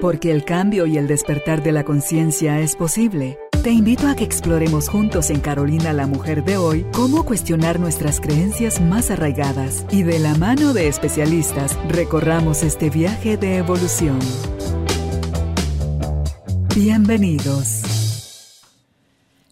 Porque el cambio y el despertar de la conciencia es posible. Te invito a que exploremos juntos en Carolina la Mujer de hoy cómo cuestionar nuestras creencias más arraigadas y de la mano de especialistas recorramos este viaje de evolución. Bienvenidos.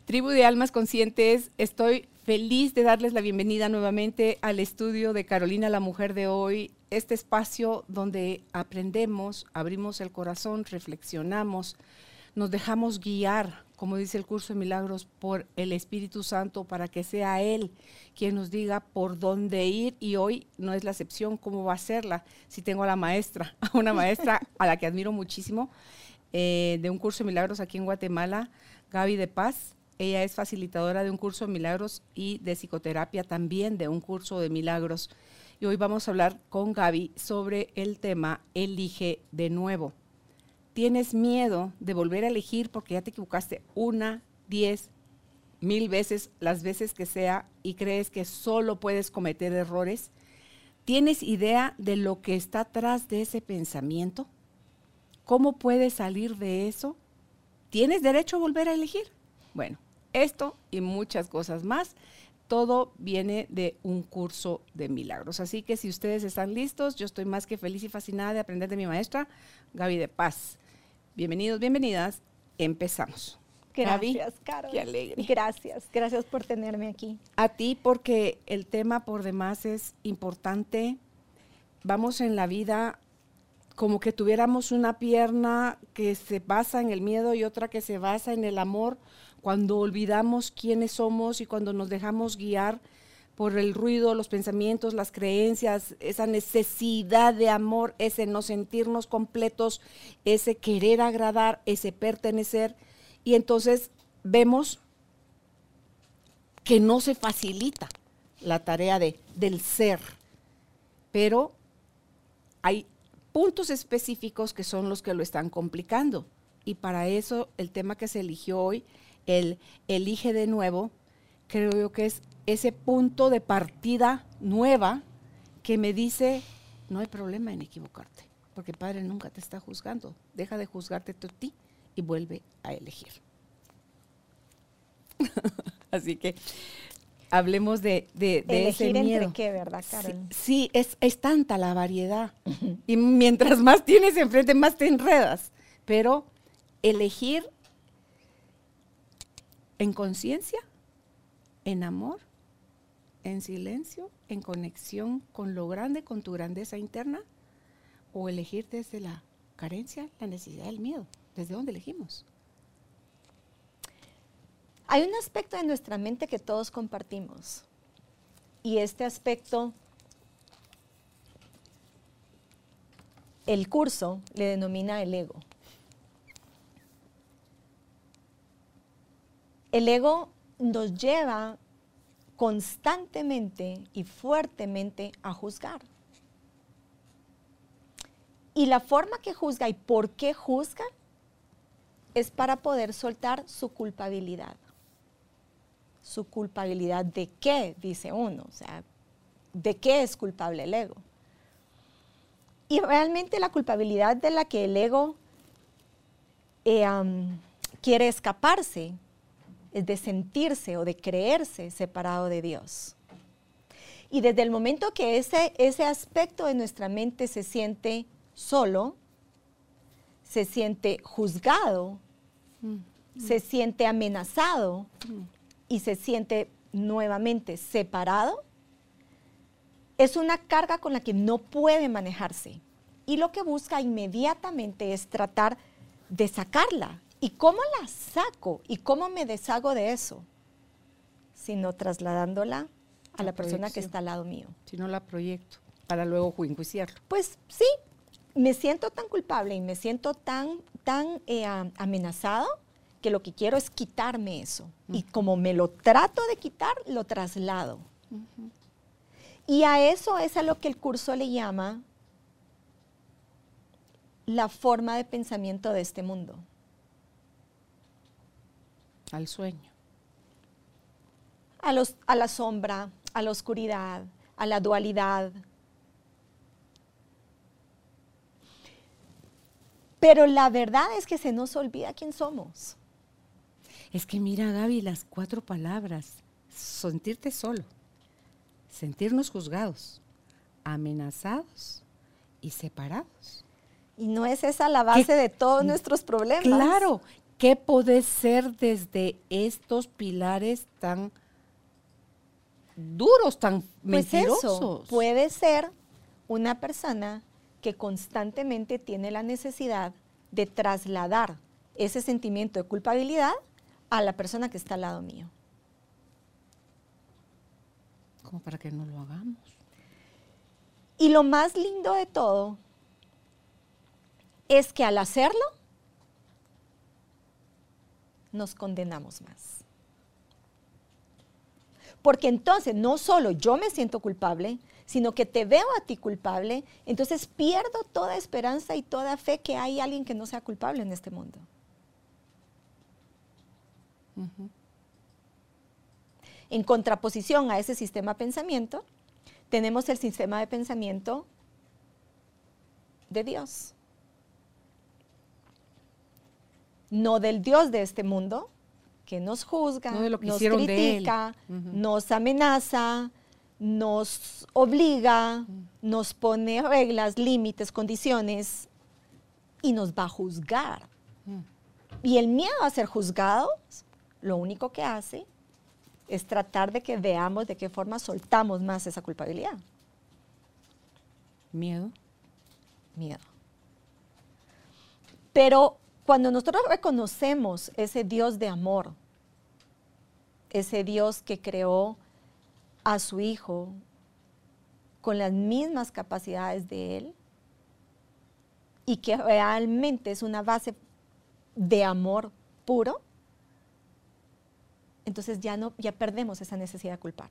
Tribu de Almas Conscientes, estoy feliz de darles la bienvenida nuevamente al estudio de Carolina la Mujer de hoy, este espacio donde aprendemos, abrimos el corazón, reflexionamos, nos dejamos guiar, como dice el curso de milagros, por el Espíritu Santo para que sea Él quien nos diga por dónde ir y hoy no es la excepción, cómo va a serla. Si tengo a la maestra, a una maestra a la que admiro muchísimo, eh, de un curso de milagros aquí en Guatemala, Gaby de Paz ella es facilitadora de un curso de milagros y de psicoterapia también de un curso de milagros. Y hoy vamos a hablar con Gaby sobre el tema Elige de nuevo. ¿Tienes miedo de volver a elegir porque ya te equivocaste una, diez, mil veces, las veces que sea, y crees que solo puedes cometer errores? ¿Tienes idea de lo que está atrás de ese pensamiento? ¿Cómo puedes salir de eso? ¿Tienes derecho a volver a elegir? Bueno, esto y muchas cosas más, todo viene de un curso de milagros. Así que si ustedes están listos, yo estoy más que feliz y fascinada de aprender de mi maestra, Gaby de Paz. Bienvenidos, bienvenidas. Empezamos. Gracias, Carol. Qué alegre. Gracias, gracias por tenerme aquí. A ti porque el tema por demás es importante. Vamos en la vida como que tuviéramos una pierna que se basa en el miedo y otra que se basa en el amor cuando olvidamos quiénes somos y cuando nos dejamos guiar por el ruido, los pensamientos, las creencias, esa necesidad de amor, ese no sentirnos completos, ese querer agradar, ese pertenecer. Y entonces vemos que no se facilita la tarea de, del ser, pero hay puntos específicos que son los que lo están complicando. Y para eso el tema que se eligió hoy el elige de nuevo, creo yo que es ese punto de partida nueva que me dice, no hay problema en equivocarte, porque Padre nunca te está juzgando. Deja de juzgarte tú a ti y vuelve a elegir. Así que hablemos de, de, de ese miedo. Entre qué, ¿verdad, Karen? Sí, es, es, tanta la variedad. y mientras más tienes enfrente, más te enredas. Pero elegir en conciencia, en amor, en silencio, en conexión con lo grande, con tu grandeza interna, o elegir desde la carencia, la necesidad, el miedo. ¿Desde dónde elegimos? Hay un aspecto de nuestra mente que todos compartimos. Y este aspecto, el curso le denomina el ego. El ego nos lleva constantemente y fuertemente a juzgar. Y la forma que juzga y por qué juzga es para poder soltar su culpabilidad. Su culpabilidad de qué, dice uno, o sea, de qué es culpable el ego. Y realmente la culpabilidad de la que el ego eh, quiere escaparse es de sentirse o de creerse separado de Dios. Y desde el momento que ese, ese aspecto de nuestra mente se siente solo, se siente juzgado, mm. se siente amenazado mm. y se siente nuevamente separado, es una carga con la que no puede manejarse. Y lo que busca inmediatamente es tratar de sacarla, ¿Y cómo la saco? ¿Y cómo me deshago de eso? Sino trasladándola a la, persona que está al lado mío. Si no la proyecto, para luego enjuiciarlo. Pues sí, me siento tan culpable y me siento tan, tan eh, amenazado que lo que quiero es quitarme eso. Y como me lo trato de quitar, lo traslado. Y a eso es a lo que el curso le llama la forma de pensamiento de este mundo al sueño. A, los, a la sombra, a la oscuridad, a la dualidad. Pero la verdad es que se nos olvida quién somos. Es que mira, Gaby, las cuatro palabras. Sentirte solo, sentirnos juzgados, amenazados y separados. Y no es esa la base de todos nuestros problemas. Claro, ¿qué puede ser desde estos pilares tan duros, tan Pues mentirosos? eso, puede ser una persona que constantemente tiene la necesidad de trasladar ese sentimiento de culpabilidad a la persona que está al lado mío. Como para que no lo hagamos. Y lo más lindo de todo es que al hacerlo, nos condenamos más. Porque entonces no solo yo me siento culpable, sino que te veo a ti culpable, entonces pierdo toda esperanza y toda fe que hay alguien que no sea culpable en este mundo. En contraposición a ese sistema de pensamiento, tenemos el sistema de pensamiento de Dios. No del Dios de este mundo, que nos juzga, No de lo que nos critica, nos amenaza, nos obliga, nos pone reglas, límites, condiciones y nos va a juzgar. Y el miedo a ser juzgados, lo único que hace es tratar de que veamos de qué forma soltamos más esa culpabilidad. Miedo. Miedo. Pero cuando nosotros reconocemos ese Dios de amor, ese Dios que creó a su Hijo con las mismas capacidades de Él y que realmente es una base de amor puro, entonces ya no ya perdemos esa necesidad de culpar.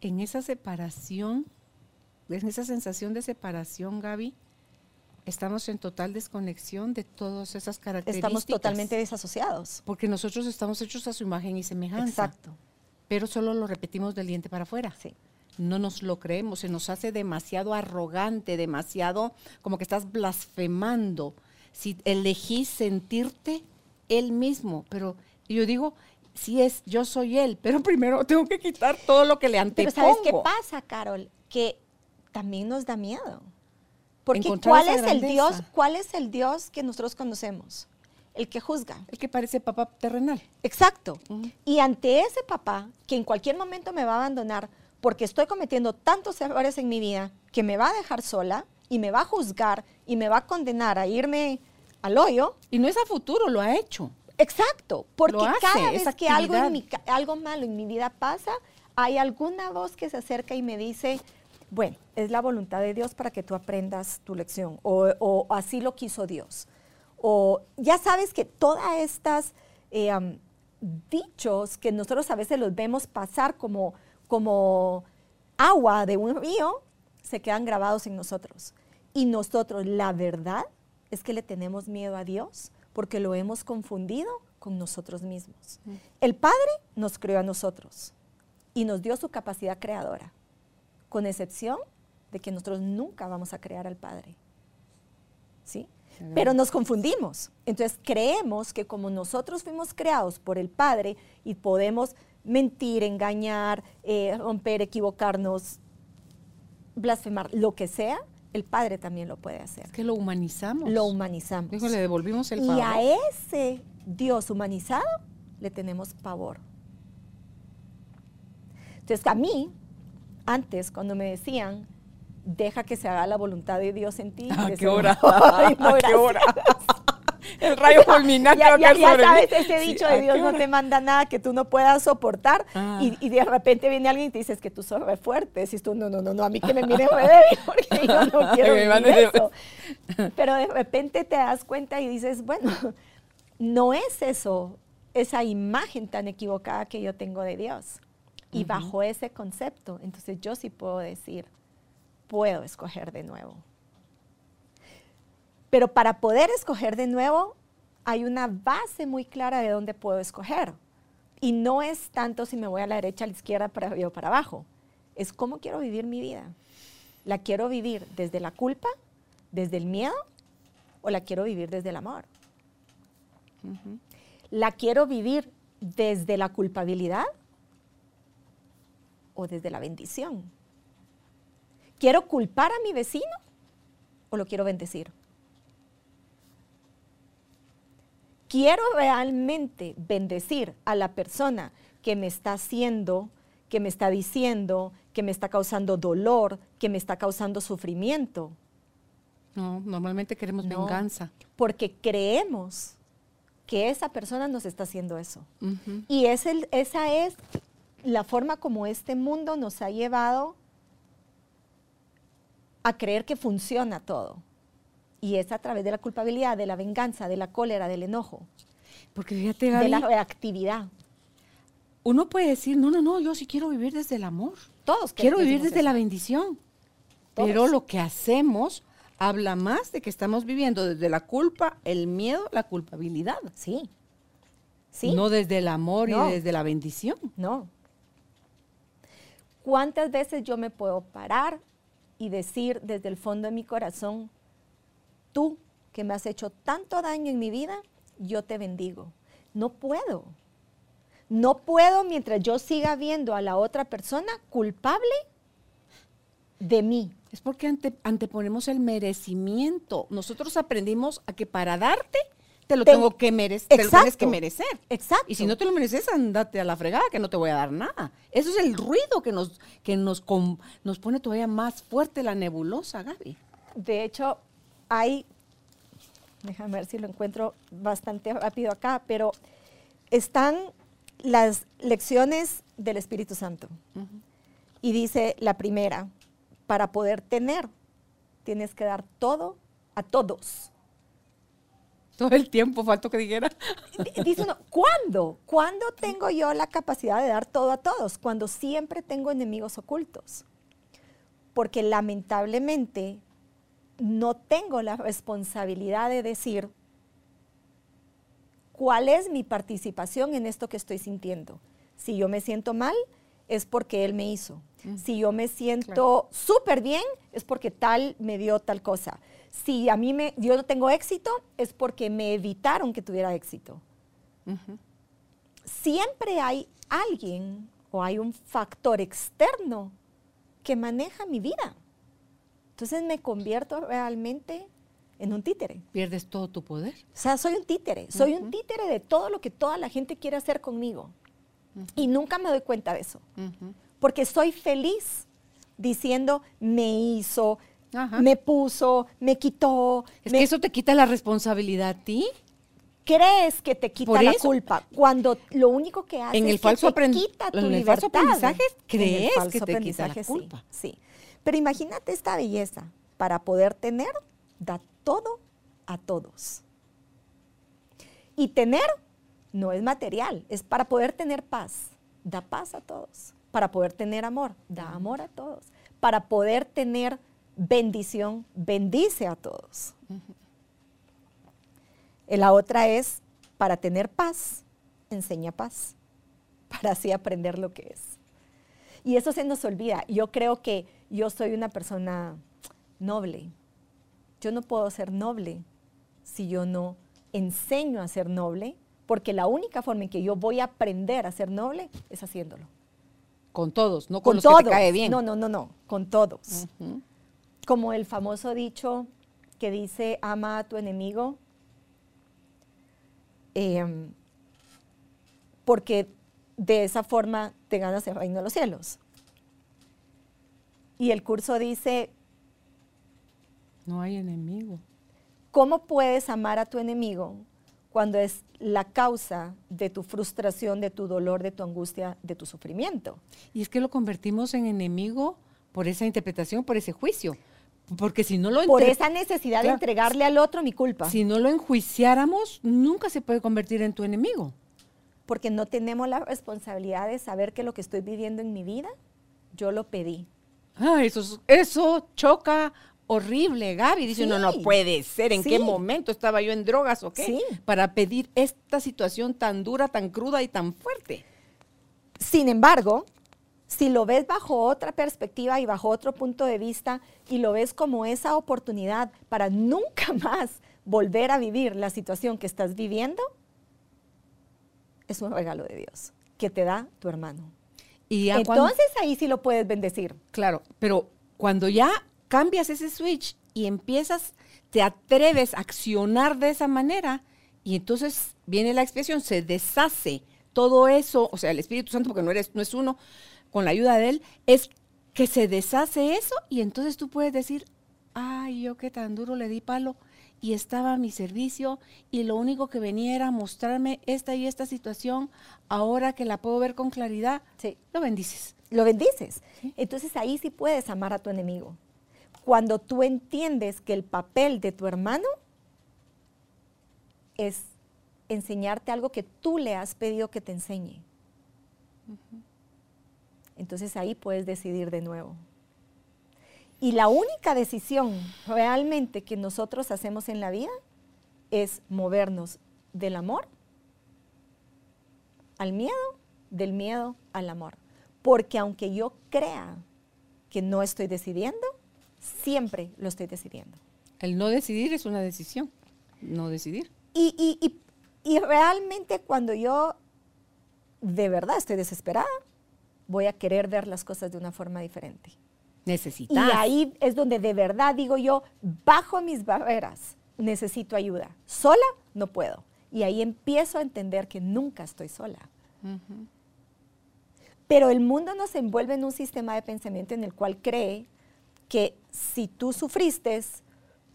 En esa separación, en esa sensación de separación, Gaby, estamos en total desconexión de todas esas características. Estamos totalmente desasociados. Porque nosotros estamos hechos a su imagen y semejanza. Exacto. Pero solo lo repetimos del diente para afuera. Sí. No nos lo creemos, se nos hace demasiado arrogante, demasiado como que estás blasfemando. Si elegís sentirte él mismo, pero yo digo, sí es, yo soy él, pero primero tengo que quitar todo lo que le Pero antepongo. ¿sabes qué pasa, Carol? Que también nos da miedo. Porque ¿cuál es el. Dios? ¿Cuál es el Dios que nosotros conocemos? El que juzga. El que parece papá terrenal. Exacto. Y ante ese papá que en cualquier momento me va a abandonar porque estoy cometiendo tantos errores en mi vida que me va a dejar sola y me va a juzgar y me va a condenar a irme al hoyo, Y no es a futuro, lo ha hecho. Exacto, porque hace, cada vez que algo, en mi algo malo en mi vida pasa, hay alguna voz que se acerca y me dice, bueno, es la voluntad de Dios para que tú aprendas tu lección, o, o así lo quiso Dios. O ya sabes que todas estas eh, dichos que nosotros a veces los vemos pasar como, como agua de un río, se quedan grabados en nosotros. Y nosotros, la verdad es que le tenemos miedo a Dios porque lo hemos confundido con nosotros mismos. El Padre nos creó a nosotros y nos dio su capacidad creadora, con excepción de que nosotros nunca vamos a crear al Padre. ¿Sí? Pero nos confundimos. Entonces creemos que como nosotros fuimos creados por el Padre y podemos mentir, engañar, eh, romper, equivocarnos, blasfemar, lo que sea, el Padre también lo puede hacer. Es que lo humanizamos. Lo humanizamos. Dijo, le devolvimos el Y a ese Dios humanizado le tenemos pavor. Entonces, a mí, antes, cuando me decían, deja que se haga la voluntad de Dios en ti. ¿A decía, qué hora? "Ay, no, ¿A qué gracias". hora? El rayo fulminante Ya, ya- ya sabes ese dicho ¿a de Dios no te manda nada que tú no puedas soportar Ah. y, y de repente viene alguien y te dices que tú sos re fuerte. Tú, no, no, no, no, a mí que me miren re débil porque yo no quiero vivir eso. Pero de repente te das cuenta y dices, bueno, no es eso, esa imagen tan equivocada que yo tengo de Dios. Y bajo ese concepto, entonces yo sí puedo decir, puedo escoger de nuevo. Pero para poder escoger de nuevo, hay una base muy clara de dónde puedo escoger. Y no es tanto si me voy a la derecha, a la izquierda, para arriba o para abajo. Es cómo quiero vivir mi vida. ¿La quiero vivir desde la culpa, desde el miedo o la quiero vivir desde el amor. ¿La quiero vivir desde la culpabilidad o desde la bendición? ¿Quiero culpar a mi vecino o lo quiero bendecir? ¿Quiero realmente bendecir a la persona que me está haciendo, que me está diciendo, que me está causando dolor, que me está causando sufrimiento? No, normalmente queremos No, venganza. Porque creemos que esa persona nos está haciendo eso. Y es el- esa es la forma como este mundo nos ha llevado a creer que funciona todo. Y es a través de la culpabilidad, de la venganza, de la cólera, del enojo, Porque fíjate, de la reactividad. uno puede decir, no, no, no, yo sí quiero vivir desde el amor. Todos Quiero vivir desde eso. la bendición. Todos. Pero lo que hacemos habla más de que estamos viviendo desde la culpa, el miedo, la culpabilidad. Sí. Sí. No desde el amor No. y desde la bendición. No. ¿Cuántas veces yo me puedo parar y decir desde el fondo de mi corazón, tú que me has hecho tanto daño en mi vida, yo te bendigo? No puedo. No puedo mientras yo siga viendo a la otra persona culpable de mí. Es porque ante- anteponemos el merecimiento. Nosotros aprendimos a que para darte te lo Te- tengo que merecer, te lo tienes que merecer. Exacto. Y si no te lo mereces, andate a la fregada, que no te voy a dar nada. Eso es el ruido que nos, que nos, nos pone todavía más fuerte la nebulosa, Gaby. De hecho, hay, déjame ver si lo encuentro bastante rápido acá, pero están las lecciones del Espíritu Santo. Y dice la primera, para poder tener, tienes que dar todo a todos. Todo el tiempo faltó que dijera. Dice uno, ¿cuándo? ¿Cuándo tengo yo la capacidad de dar todo a todos? Cuando siempre tengo enemigos ocultos. Porque lamentablemente no tengo la responsabilidad de decir cuál es mi participación en esto que estoy sintiendo. Si yo me siento mal, es porque él me hizo. Si yo me siento súper bien, es porque tal me dio tal cosa. Si a mí me, yo no tengo éxito, es porque me evitaron que tuviera éxito. Siempre hay alguien o hay un factor externo que maneja mi vida. Entonces me convierto realmente en un títere. Pierdes todo tu poder. O sea, soy un títere, soy un títere de todo lo que toda la gente quiere hacer conmigo. Y nunca me doy cuenta de eso, porque soy feliz diciendo, me hizo, Ajá. me puso, me quitó. Es me- que eso te quita la responsabilidad a ti. crees que te quita Por la eso. culpa, cuando lo único que hace En el es falso que te quita tu en el falso aprendizaje En el crees falso que te quita la aprendizaje, sí, culpa. Sí, Pero imagínate esta belleza. Para poder tener, da todo a todos. Y tener no es material, es para poder tener paz. Da paz a todos. Para poder tener amor, da amor a todos. Para poder tener bendición, bendice a todos. Y La otra es, para tener paz, enseña paz, para así aprender lo que es. Y eso se nos olvida. Yo creo que yo soy una persona noble. Yo no puedo ser noble si yo no enseño a ser noble, porque la única forma en que yo voy a aprender a ser noble es haciéndolo. Con todos, no con, Con los todos. que te cae bien. No, no, no, no, con todos. Ujú. Como el famoso dicho que dice, ama a tu enemigo, em, porque de esa forma te ganas el reino de los cielos. Y el curso dice, No hay enemigo. ¿cómo puedes amar a tu enemigo cuando es la causa de tu frustración, de tu dolor, de tu angustia, de tu sufrimiento? Y es que lo convertimos en enemigo por esa interpretación, por ese juicio. Porque si no lo Por esa necesidad de entregarle al otro mi culpa. si no lo enjuiciáramos, nunca se puede convertir en tu enemigo. porque no tenemos la responsabilidad de saber que lo que estoy viviendo en mi vida, yo lo pedí. Ah, eso, es- eso choca horrible, Gaby. Dice, no, no puede ser. ¿En qué momento estaba yo en drogas o qué? Sí. Para pedir esta situación tan dura, tan cruda y tan fuerte. Sin embargo, Si lo ves bajo otra perspectiva y bajo otro punto de vista y lo ves como esa oportunidad para nunca más volver a vivir la situación que estás viviendo, es un regalo de Dios que te da tu hermano. Y Entonces ahí sí lo puedes bendecir. Claro, pero cuando ya cambias ese switch y empiezas, te atreves a accionar de esa manera, y entonces viene la expiación, se deshace todo eso, o sea, el Espíritu Santo, porque no, eres, no es uno, con la ayuda de Él, es que se deshace eso y entonces tú puedes decir, ay, yo qué tan duro le di palo y estaba a mi servicio y lo único que venía era mostrarme esta y esta situación, ahora que la puedo ver con claridad, sí. lo bendices. Lo bendices. Entonces ahí sí puedes amar a tu enemigo. Cuando tú entiendes que el papel de tu hermano es enseñarte algo que tú le has pedido que te enseñe. Entonces ahí puedes decidir de nuevo. Y la única decisión realmente que nosotros hacemos en la vida es movernos del amor al miedo, del miedo al amor. Porque aunque yo crea que no estoy decidiendo, siempre lo estoy decidiendo. El no decidir es una decisión, no decidir. Y, y, realmente cuando yo de verdad estoy desesperada, voy a querer ver las cosas de una forma diferente. Necesitas. Y ahí es donde de verdad digo yo, bajo mis barreras, necesito ayuda. Sola no puedo. Y ahí empiezo a entender que nunca estoy sola. Pero el mundo nos envuelve en un sistema de pensamiento en el cual cree que si tú sufriste,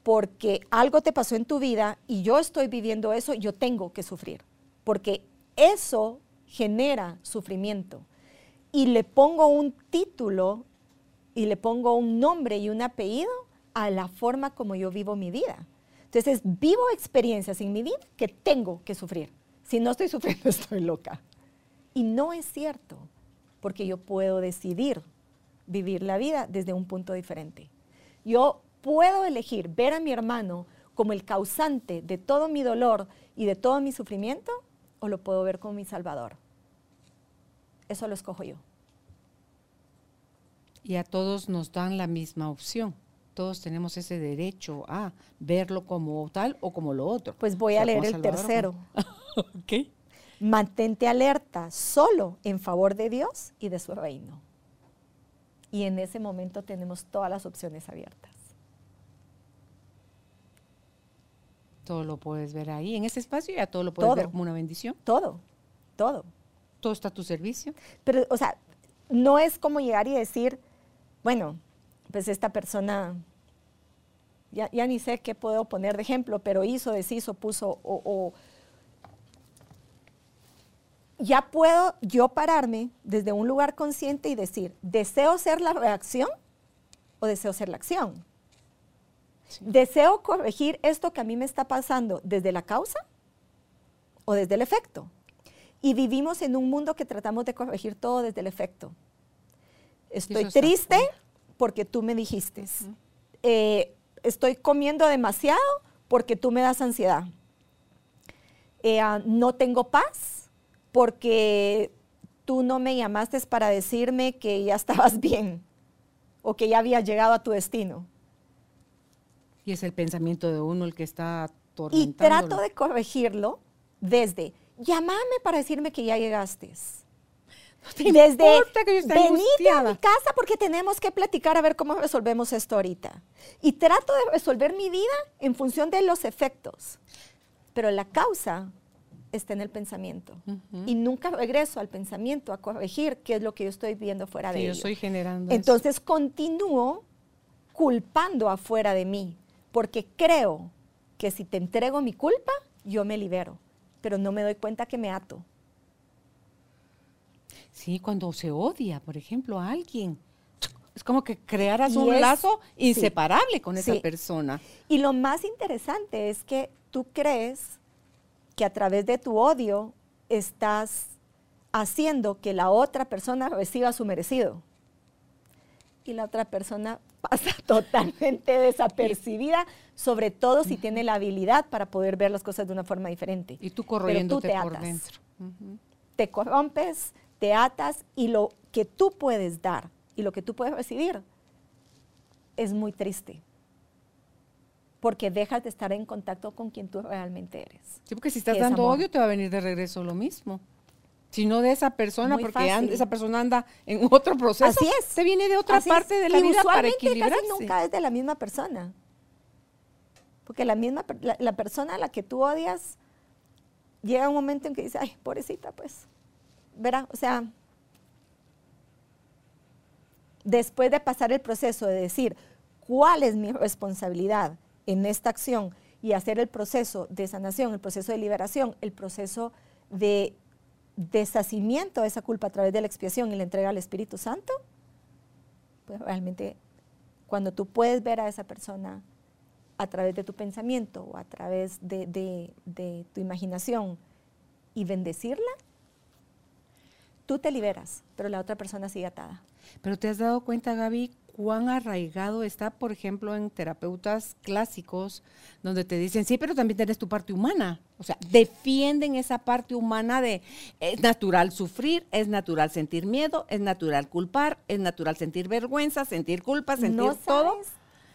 porque algo te pasó en tu vida y yo estoy viviendo eso, yo tengo que sufrir, porque eso genera sufrimiento. Y le pongo un título y le pongo un nombre y un apellido a la forma como yo vivo mi vida. Entonces, vivo experiencias en mi vida que tengo que sufrir. Si no estoy sufriendo, estoy loca. Y no es cierto, porque yo puedo decidir vivir la vida desde un punto diferente. Yo puedo elegir ver a mi hermano como el causante de todo mi dolor y de todo mi sufrimiento o lo puedo ver como mi salvador. Eso lo escojo yo. Y a todos nos dan la misma opción. Todos tenemos ese derecho a verlo como tal o como lo otro. Pues voy a leer el tercero. Mantente alerta solo en favor de Dios y de su reino. Y en ese momento tenemos todas las opciones abiertas. Todo lo puedes ver ahí, en ese espacio, ya todo lo puedes ver como una bendición. Todo, todo. Todo está a tu servicio. Pero, o sea, no es como llegar y decir, bueno, pues esta persona, ya, ni sé qué puedo poner de ejemplo, pero hizo, deshizo, puso, o, ya puedo yo pararme desde un lugar consciente y decir, ¿deseo ser la reacción o deseo ser la acción? ¿Deseo corregir esto que a mí me está pasando desde la causa o desde el efecto? Y vivimos en un mundo que tratamos de corregir todo desde el efecto. Estoy triste porque tú me dijiste. Eh, estoy comiendo demasiado porque tú me das ansiedad. Eh, ah, no tengo paz porque tú no me llamaste para decirme que ya estabas bien o que ya había llegado a tu destino. Y es el pensamiento de uno el que está Y trato de corregirlo desde, llamame para decirme que ya llegaste. Desde que venite a mi casa porque tenemos que platicar a ver cómo resolvemos esto ahorita. Y trato de resolver mi vida en función de los efectos. Pero la causa está en el pensamiento. Y nunca regreso al pensamiento a corregir qué es lo que yo estoy viendo fuera de yo Yo estoy generando. Entonces continúo culpando afuera de mí porque creo que si te entrego mi culpa, yo me libero, pero no me doy cuenta que me ato. Sí, cuando se odia, por ejemplo, a alguien. Es como que crearas un lazo inseparable con esa persona. Y lo más interesante es que tú crees que a través de tu odio estás haciendo que la otra persona reciba su merecido. Y la otra persona pasa totalmente desapercibida, sobre todo si tiene la habilidad para poder ver las cosas de una forma diferente. Y tú corriendo por dentro. Te corrompes, te atas y lo que tú puedes dar y lo que tú puedes recibir es muy triste. Porque dejas de estar en contacto con quien tú realmente eres. Sí, porque si estás es dando amor. odio, te va a venir de regreso lo mismo. Si no de esa persona, Muy porque an- fácil. esa persona anda en otro proceso. Así es. Te viene de otra Así es. parte de la Y vida para equilibrarse. Casi nunca es de la misma persona. Porque la misma la persona a la que tú odias llega un momento en que dice, ay, pobrecita, pues. Verá, o sea, después de pasar el proceso de decir cuál es mi responsabilidad en esta acción y hacer el proceso de sanación, el proceso de liberación, el proceso de deshacimiento de esa culpa a través de la expiación y la entrega al Espíritu Santo, pues realmente cuando tú puedes ver a esa persona a través de tu pensamiento o a través de- de tu imaginación y bendecirla, tú te liberas, pero la otra persona sigue atada. Pero te has dado cuenta, Gaby, cuán arraigado está, por ejemplo, en terapeutas clásicos, donde te dicen, sí, pero también tienes tu parte humana. O sea, defienden esa parte humana de, es natural sufrir, es natural sentir miedo, es natural culpar, es natural sentir vergüenza, sentir culpa, sentir ¿No todo. sabes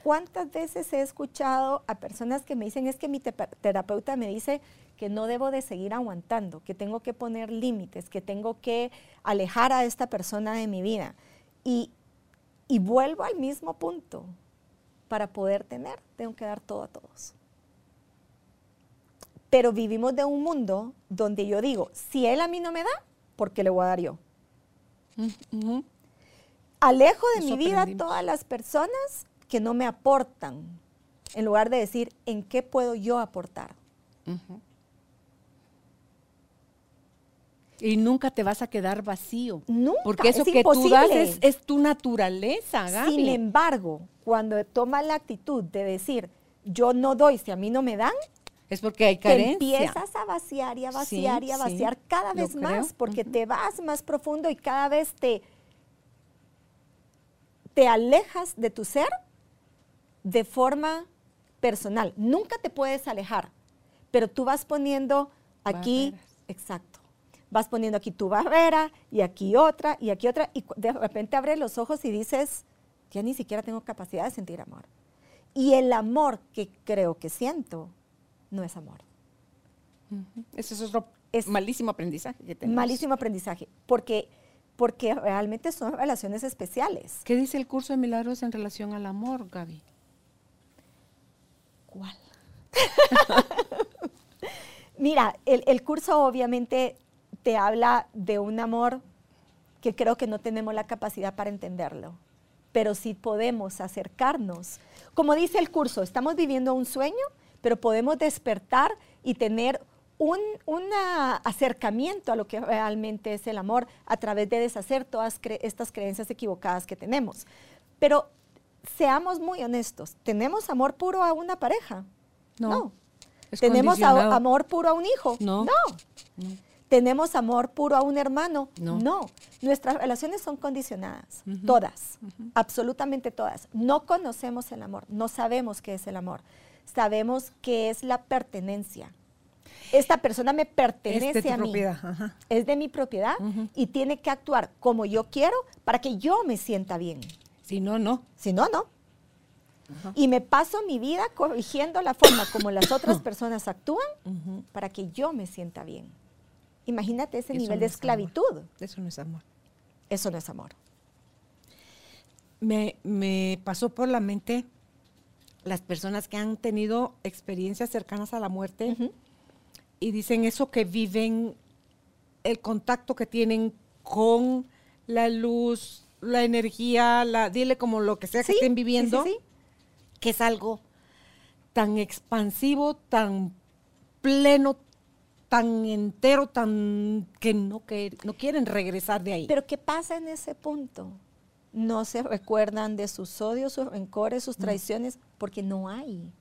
cuántas veces he escuchado a personas que me dicen, es que mi te- terapeuta me dice que no debo de seguir aguantando, que tengo que poner límites, que tengo que alejar a esta persona de mi vida? Y, y vuelvo al mismo punto. Para poder tener, tengo que dar todo a todos. Pero vivimos de un mundo donde yo digo, si él a mí no me da, ¿por qué le voy a dar yo? Alejo de mi vida a todas las personas que no me aportan, en lugar de decir, ¿en qué puedo yo aportar? Y nunca te vas a quedar vacío. Nunca, Porque eso es que tú das es, es tu naturaleza, Gaby. Sin embargo, cuando tomas la actitud de decir, yo no doy si a mí no me dan, es porque hay te carencia. empiezas a vaciar y a vaciar Sí, y a sí, vaciar cada vez más, porque te vas más profundo y cada vez te, te alejas de tu ser de forma personal. Nunca te puedes alejar, pero tú vas poniendo aquí, Barreras. exacto, vas poniendo aquí tu barrera y aquí otra y aquí otra y de repente abres los ojos y dices, ya ni siquiera tengo capacidad de sentir amor. Y el amor que creo que siento no es amor. Ese es otro Es malísimo aprendizaje que tenemos. Malísimo aprendizaje, porque, porque realmente son relaciones especiales. ¿Qué dice el curso de milagros en relación al amor, Gaby? ¿Cuál? Mira, el, el curso obviamente te habla de un amor que creo que no tenemos la capacidad para entenderlo, pero sí podemos acercarnos. Como dice el curso, estamos viviendo un sueño, pero podemos despertar y tener un una acercamiento a lo que realmente es el amor a través de deshacer todas cre- estas creencias equivocadas que tenemos. Pero seamos muy honestos, ¿tenemos amor puro a una pareja? No. Es ¿Tenemos amor puro a un hijo? No. No. ¿Tenemos amor puro a un hermano? No. Nuestras relaciones son condicionadas, todas, absolutamente todas. No conocemos el amor, no sabemos qué es el amor. Sabemos qué es la pertenencia. Esta persona me pertenece Es a mí. propiedad, ajá. Es de mi propiedad Ujú. y tiene que actuar como yo quiero para que yo me sienta bien. Si no, no. Si no, no. Ajá. Y me paso mi vida corrigiendo la forma como las otras personas actúan para que yo me sienta bien. Imagínate ese Eso nivel no de es esclavitud. Eso no es amor. Eso no es amor. Me, me pasó por la mente las personas que han tenido experiencias cercanas a la muerte y dicen eso que viven, el contacto que tienen con la luz, la energía, la, dile como lo que sea que estén viviendo, sí, sí. que es algo tan expansivo, tan pleno, tan entero, tan que no, que no quieren regresar de ahí. Pero ¿qué pasa en ese punto? No se recuerdan de sus odios, sus rencores, sus traiciones, porque no hay.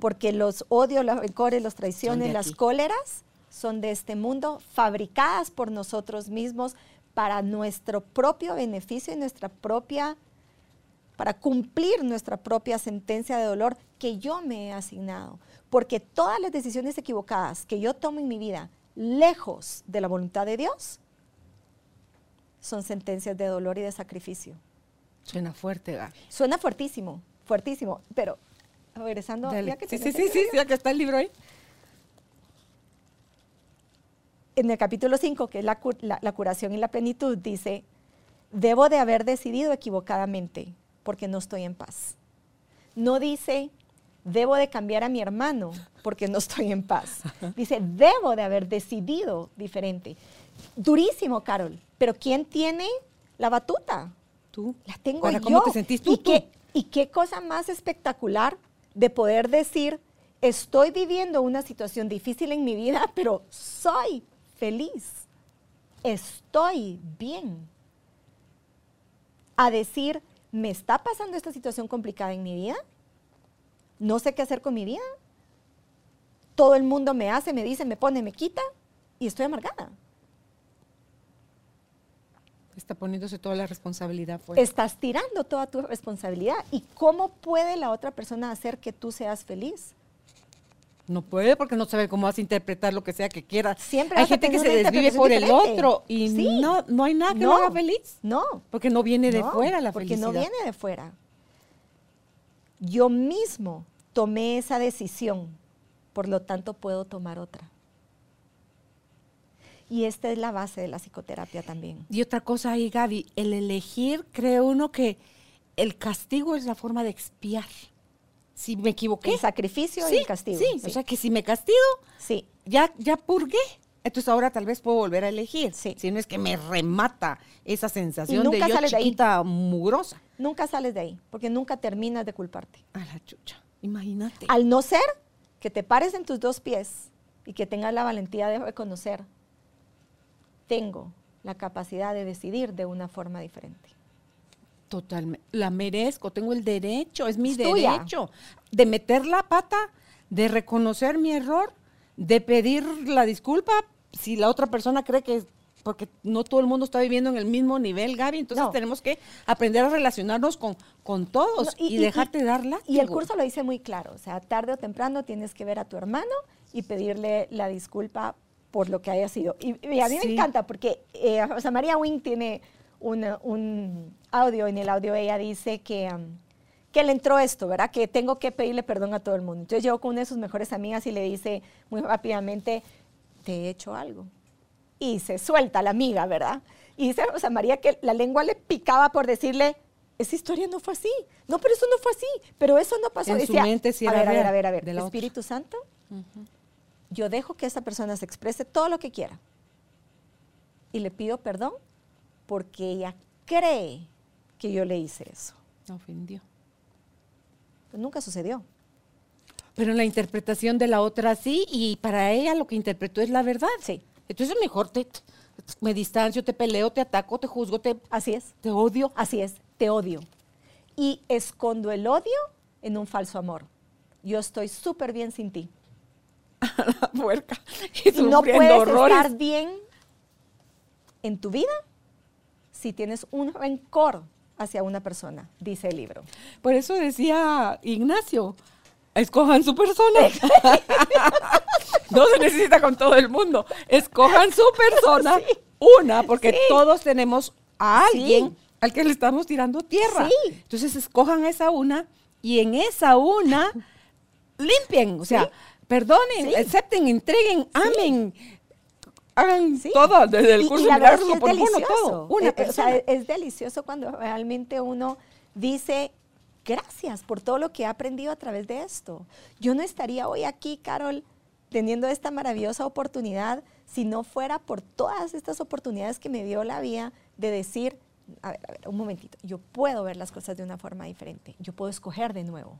Porque los odios, los rencores, las traiciones, las cóleras son de este mundo, fabricadas por nosotros mismos para nuestro propio beneficio y nuestra propia, para cumplir nuestra propia sentencia de dolor que yo me he asignado. Porque todas las decisiones equivocadas que yo tomo en mi vida, lejos de la voluntad de Dios, son sentencias de dolor y de sacrificio. Suena fuerte, Gaby. Suena fuertísimo, fuertísimo, pero regresando... Ya que Sí, sí, sí, sí, ya que está el libro ahí. En el capítulo 5, que es la- la curación y la plenitud, dice, debo de haber decidido equivocadamente porque no estoy en paz. No dice, debo de cambiar a mi hermano porque no estoy en paz. Dice, debo de haber decidido diferente. Durísimo, Carol, pero ¿quién tiene la batuta? Tú. La tengo Para yo. ¿Cómo te sentís tú? ¿Y tú? qué, y qué cosa más espectacular de poder decir, estoy viviendo una situación difícil en mi vida, pero soy feliz. Estoy bien. A decir, ¿me está pasando esta situación complicada en mi vida? No sé qué hacer con mi vida. Todo el mundo me hace, me dice, me pone, me quita y estoy amargada. Está poniéndose toda la responsabilidad fuera. Estás tirando toda tu responsabilidad. ¿Y cómo puede la otra persona hacer que tú seas feliz? No puede porque no sabe cómo vas a interpretar lo que sea que quiera. Siempre Hay gente que se desvive por el otro y Sí. no, no hay nada que lo No. haga feliz. No. Porque no viene de no, fuera la porque felicidad. no viene de fuera. Yo mismo tomé esa decisión, por lo tanto puedo tomar otra. Y esta es la base de la psicoterapia también. Y otra cosa ahí, Gaby, el elegir, cree uno que el castigo es la forma de expiar. Si me equivoqué. El sacrificio sí, y el castigo. Sí, o sea que si me castigo, sí. ya, ya purgué. Entonces ahora tal vez puedo volver a elegir. Sí. Si no es que me remata esa sensación de nunca yo sales de ahí. chiquita mugrosa. Nunca sales de ahí, porque nunca terminas de culparte. A la chucha. Imagínate. Al no ser que te pares en tus dos pies y que tengas la valentía de reconocer, tengo la capacidad de decidir de una forma diferente. Totalmente. La merezco, tengo el derecho, es mi Es derecho de meter la pata, de reconocer mi error, de pedir la disculpa si la otra persona cree que porque no todo el mundo está viviendo en el mismo nivel, Gaby, entonces No. tenemos que aprender a relacionarnos con, con todos No, y, dejarte dar Y el curso lo dice muy claro, o sea, tarde o temprano tienes que ver a tu hermano y pedirle la disculpa por lo que haya sido. Y, y a mí Sí. me encanta porque eh, Rosa María Wing tiene una- un audio, en el audio ella dice que, um, que le entró esto, ¿verdad? Que tengo que pedirle perdón a todo el mundo. Entonces llegó con una de sus mejores amigas y le dice muy rápidamente, te he hecho algo. Y se suelta la amiga, ¿verdad? Y dice Rosa María que la lengua le picaba por decirle, esa historia no fue así. No, pero eso no fue así. Pero eso no pasó. En su Decía, mente sí a era ver, a ver, a ver, a ver. Espíritu Santo, yo dejo que esa persona se exprese todo lo que quiera. Y le pido perdón porque ella cree que yo le hice eso. Ofendió. Pero nunca sucedió. Pero en la interpretación de la otra sí, y para ella lo que interpretó es la verdad. Sí. Entonces mejor te, me distancio, te peleo, te ataco, te juzgo, te, Así es. te odio. Así es. Te odio. Y escondo el odio en un falso amor. Yo estoy súper bien sin ti. la puerca. Y, Y no puedes horrores. estar bien en tu vida si tienes un rencor hacia una persona, dice el libro. Por eso decía Ignacio, escojan su persona. no se necesita con todo el mundo. Escojan su persona, Sí. una, porque Sí. todos tenemos a alguien Sí. al que le estamos tirando tierra. Entonces escojan esa una y en esa una limpien, o sea, perdonen, acepten, entreguen, amen. Hagan Sí. todo desde el Y- curso y la verdad es que delicioso. todo. Una Eh, eh, o sea, es delicioso cuando realmente uno dice, gracias por todo lo que he aprendido a través de esto. Yo no estaría hoy aquí, Carol, teniendo esta maravillosa oportunidad si no fuera por todas estas oportunidades que me dio la vida de decir, a ver, a ver, un momentito, yo puedo ver las cosas de una forma diferente, yo puedo escoger de nuevo.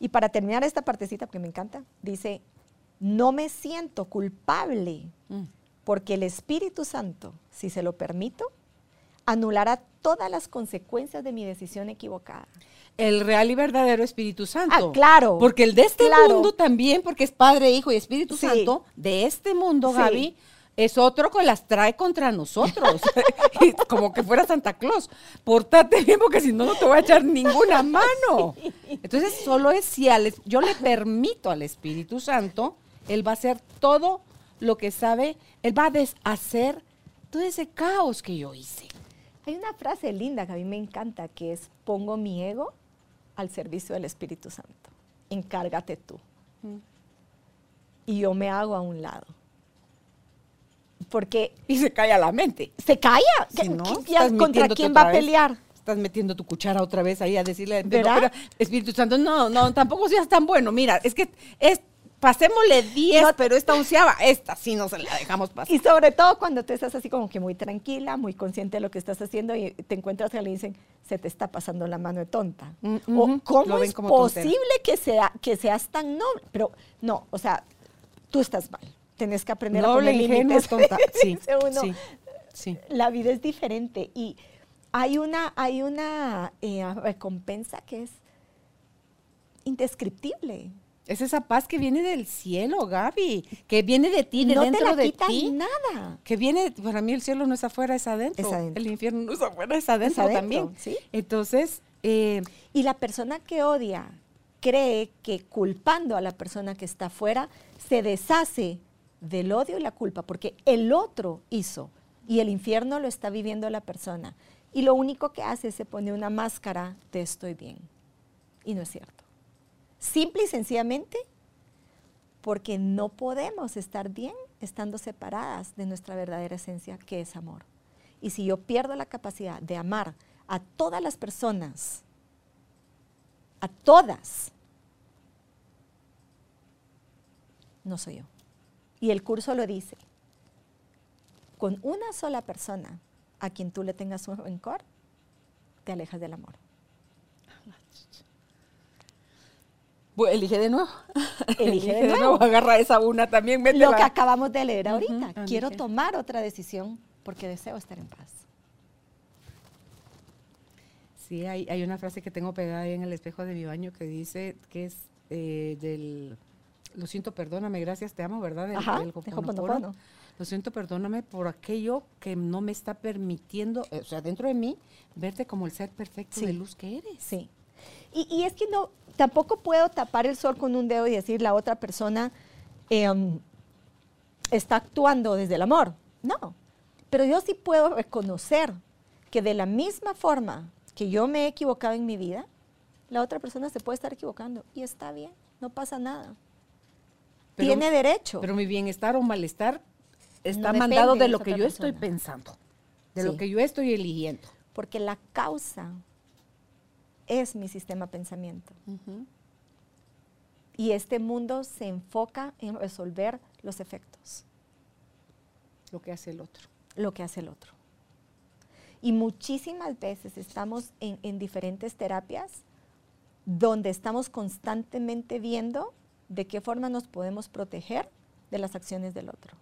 Y para terminar esta partecita, porque me encanta, dice, no me siento culpable Mm. porque el Espíritu Santo, si se lo permito, anulará todas las consecuencias de mi decisión equivocada. El real y verdadero Espíritu Santo. Ah, claro. Porque el de este Claro. mundo también, porque es Padre, Hijo y Espíritu Sí. Santo, de este mundo, Sí. Gaby, es otro que las trae contra nosotros. Y como que fuera Santa Claus. Portate bien porque si no, no te voy a echar ninguna mano. Entonces, solo es si al yo le permito al Espíritu Santo, Él va a hacer todo lo que sabe, Él va a deshacer todo ese caos que yo hice. Hay una frase linda que a mí me encanta, que es, pongo mi ego al servicio del Espíritu Santo. Encárgate tú. Mm. Y yo me hago a un lado. Porque Y se calla la mente. se calla. Si ¿Qué- no, ¿Contra quién va a vez. pelear? Estás metiendo tu cuchara otra vez ahí a decirle, ¿Verdad? pero, Espíritu Santo, no, no, tampoco seas tan bueno. Mira, es que es, pasémosle 10, No- pero esta onceava, esta sí no se la dejamos pasar. Y sobre todo cuando tú estás así como que muy tranquila, muy consciente de lo que estás haciendo y te encuentras que le dicen, se te está pasando la mano de tonta. Mm, O cómo es tontera. posible que, sea, que seas tan noble. Pero no, o sea, tú estás mal. Tenés que aprender a poner límites. tonta. Sí, uno. sí, sí. La vida es diferente y hay una, hay una eh, recompensa que es indescriptible. Es esa paz que viene del cielo, Gaby, que viene de ti, de no te dentro la de ti. nada. Que viene, para mí el cielo no es afuera, es adentro. Es adentro. El infierno no es afuera, es adentro, adentro, también. ¿sí? Entonces, eh, Y la persona que odia cree que culpando a la persona que está afuera se deshace del odio y la culpa, porque el otro hizo y el infierno lo está viviendo la persona. Y lo único que hace es se pone una máscara de estoy bien. Y no es cierto. Simple y sencillamente porque no podemos estar bien estando separadas de nuestra verdadera esencia, que es amor. Y si yo pierdo la capacidad de amar a todas las personas, a todas, no soy yo. Y el curso lo dice. Con una sola persona a quien tú le tengas un rencor, te alejas del amor. Elige de nuevo. Elige de nuevo. Agarra esa una también, Lo que acabamos de leer ahorita. ah, Quiero tomar otra decisión porque deseo estar en paz. Sí, hay, hay una frase que tengo pegada ahí en el espejo de mi baño que dice que es eh, del, lo siento, perdóname, gracias, te amo, ¿verdad? Del- Ajá, del. Lo siento, perdóname por aquello que no me está permitiendo, o sea, dentro de mí, verte como el ser perfecto Sí. de luz que eres. Sí. Y, y es que no, tampoco puedo tapar el sol con un dedo y decir la otra persona em, está actuando desde el amor. No. Pero yo sí puedo reconocer que de la misma forma que yo me he equivocado en mi vida, la otra persona se puede estar equivocando y está bien, no pasa nada. Pero- Tiene derecho. Pero mi bienestar o malestar está No mandado de lo que yo estoy pensando, de Sí. lo que yo estoy eligiendo. porque la causa es mi sistema pensamiento. Y este mundo se enfoca en resolver los efectos, Lo que hace el otro. lo que hace el otro. Y muchísimas veces estamos en, en diferentes terapias donde estamos constantemente viendo de qué forma nos podemos proteger de las acciones del otro.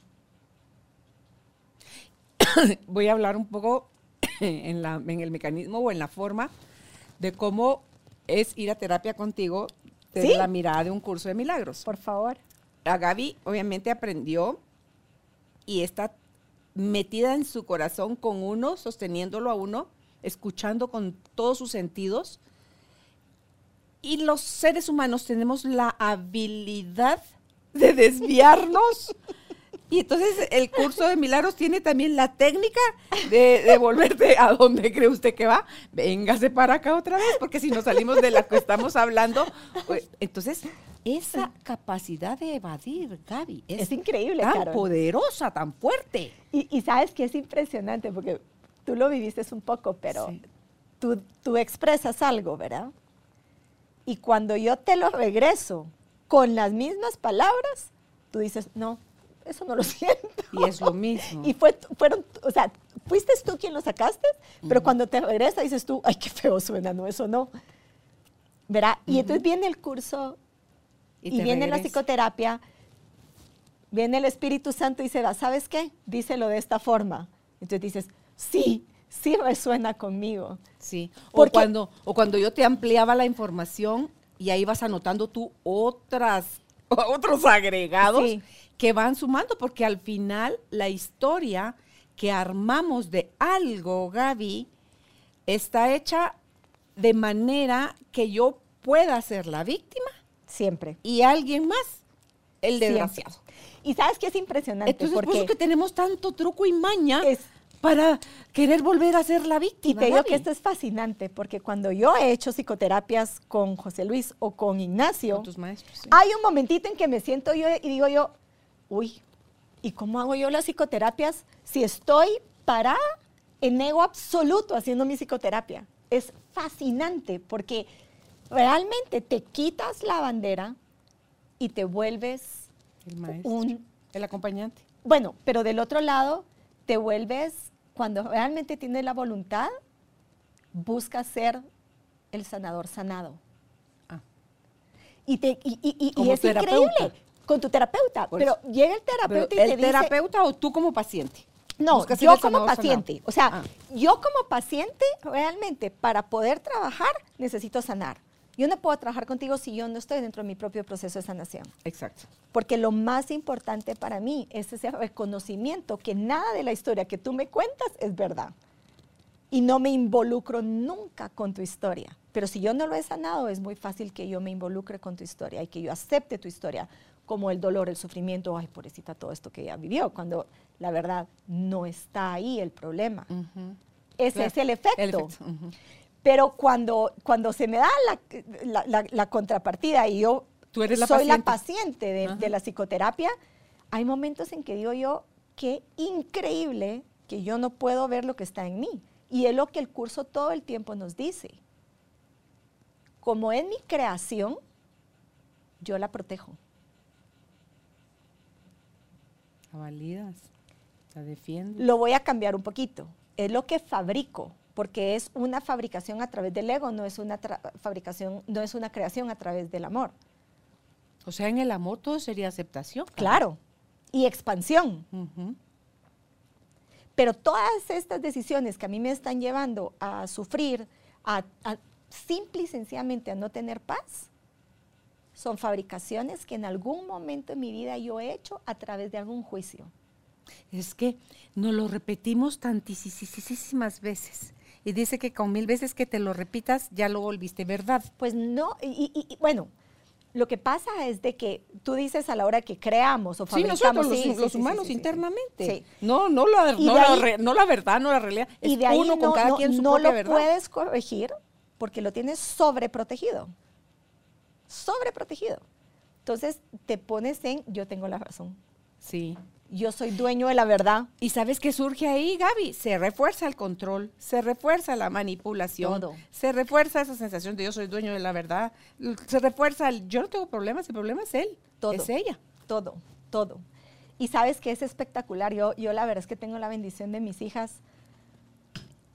voy a hablar un poco en, la- en el mecanismo o en la forma de cómo es ir a terapia contigo desde Sí. la mirada de un curso de milagros. Por favor. La Gaby obviamente aprendió y está metida en su corazón con uno, sosteniéndolo a uno, escuchando con todos sus sentidos. Y los seres humanos tenemos la habilidad de desviarnos. Y entonces el curso de milagros tiene también la técnica de, de volverte a donde cree usted que va. Véngase para acá otra vez, porque si no salimos de la que estamos hablando. pues, entonces, esa capacidad de evadir, Gaby, es, Es increíble, tan Carol. poderosa, tan fuerte. Y, y sabes que es impresionante porque tú lo viviste un poco, pero Sí. tú, tú expresas algo, ¿verdad? Y cuando yo te lo regreso con las mismas palabras, tú dices, no, eso no lo siento. Y es lo mismo. Y fue, fueron, o sea, fuiste tú quien lo sacaste, pero cuando te regresa dices tú, ay, qué feo suena, no, eso no. ¿Verdad? Y entonces viene el curso y, viene la psicoterapia, viene el Espíritu Santo y se va, ¿sabes qué? Díselo de esta forma. Entonces dices, sí, sí resuena conmigo. Sí. O Porque- cuando, o cuando yo te ampliaba la información y ahí vas anotando tú otras, otros agregados Sí. Que van sumando, porque al final la historia que armamos de algo, Gaby, está hecha de manera que yo pueda ser la víctima Siempre. y alguien más el desgraciado. Y sabes que es impresionante Entonces, por porque eso que tenemos tanto truco y maña es para querer volver a ser la Y víctima. te digo que esto es fascinante, porque cuando yo he hecho psicoterapias con José Luis o con Ignacio, Con tus maestros. sí. hay un momentito en que me siento yo y digo yo, uy, ¿y cómo hago yo las psicoterapias si estoy parada en ego absoluto haciendo mi psicoterapia? Es fascinante porque realmente te quitas la bandera y te vuelves El maestro. un El acompañante. bueno, pero del otro lado, te vuelves, cuando realmente tienes la voluntad, buscas ser el sanador sanado. Ah. Y, te, y, y- y- y Como es terapeuta. increíble con tu terapeuta. Por pero eso. llega el Pero, terapeuta y ¿El te dice... terapeuta o tú como paciente? No, yo el como paciente. sanado. O sea, Ah. yo como paciente, realmente, para poder trabajar, necesito sanar. Yo no puedo trabajar contigo si yo no estoy dentro de mi propio proceso de sanación. Exacto. Porque lo más importante para mí es ese reconocimiento que nada de la historia que tú me cuentas es verdad. Y no me involucro nunca con tu historia. Pero si yo no lo he sanado, es muy fácil que yo me involucre con tu historia y que yo acepte tu historia como el dolor, el sufrimiento, ay, pobrecita, todo esto que ella vivió, cuando la verdad no está ahí el problema. Ese Claro, es el efecto. El efecto. ujú. Pero cuando, cuando se me da la, la- la- la contrapartida y yo Tú eres la soy la paciente. de la psicoterapia, hay momentos en que digo yo, qué increíble que yo no puedo ver lo que está en mí. Y es lo que el curso todo el tiempo nos dice. Como es mi creación, yo la protejo. La validas. La defiendes. Lo voy a cambiar un poquito. Es lo que fabrico, porque es una fabricación a través del ego, no es una fabricación, no es una creación a través del amor. O sea, en el amor todo sería aceptación. Claro. Y expansión. Pero todas estas decisiones que a mí me están llevando a sufrir, a, a simple y sencillamente a no tener paz, son fabricaciones que en algún momento en mi vida yo he hecho a través de algún juicio. Es que nos lo repetimos tantísimas veces. Y dice que con mil veces que te lo repitas, ya lo volviste verdad. Pues no, y, y- y, bueno, lo que pasa es de que tú dices a la hora que creamos o Sí, fabricamos. nosotros los, sí, sí, los sí, humanos sí, sí, sí. internamente. Sí. No, no la, no, de la no la verdad, no la realidad. Es y de ahí uno no, con cada no- quien su no propia lo verdad. puedes corregir porque lo tienes sobreprotegido. Sobreprotegido. Entonces te pones en yo tengo la razón. Sí. Yo soy dueño de la verdad. ¿Y sabes qué surge ahí, Gaby? Se refuerza el control, se refuerza la manipulación, Todo. se refuerza esa sensación de yo soy dueño de la verdad, se refuerza el yo no tengo problemas, el problema es él, Todo. es ella. Todo, todo. Y sabes que es espectacular. Yo, yo la verdad es que tengo la bendición de mis hijas.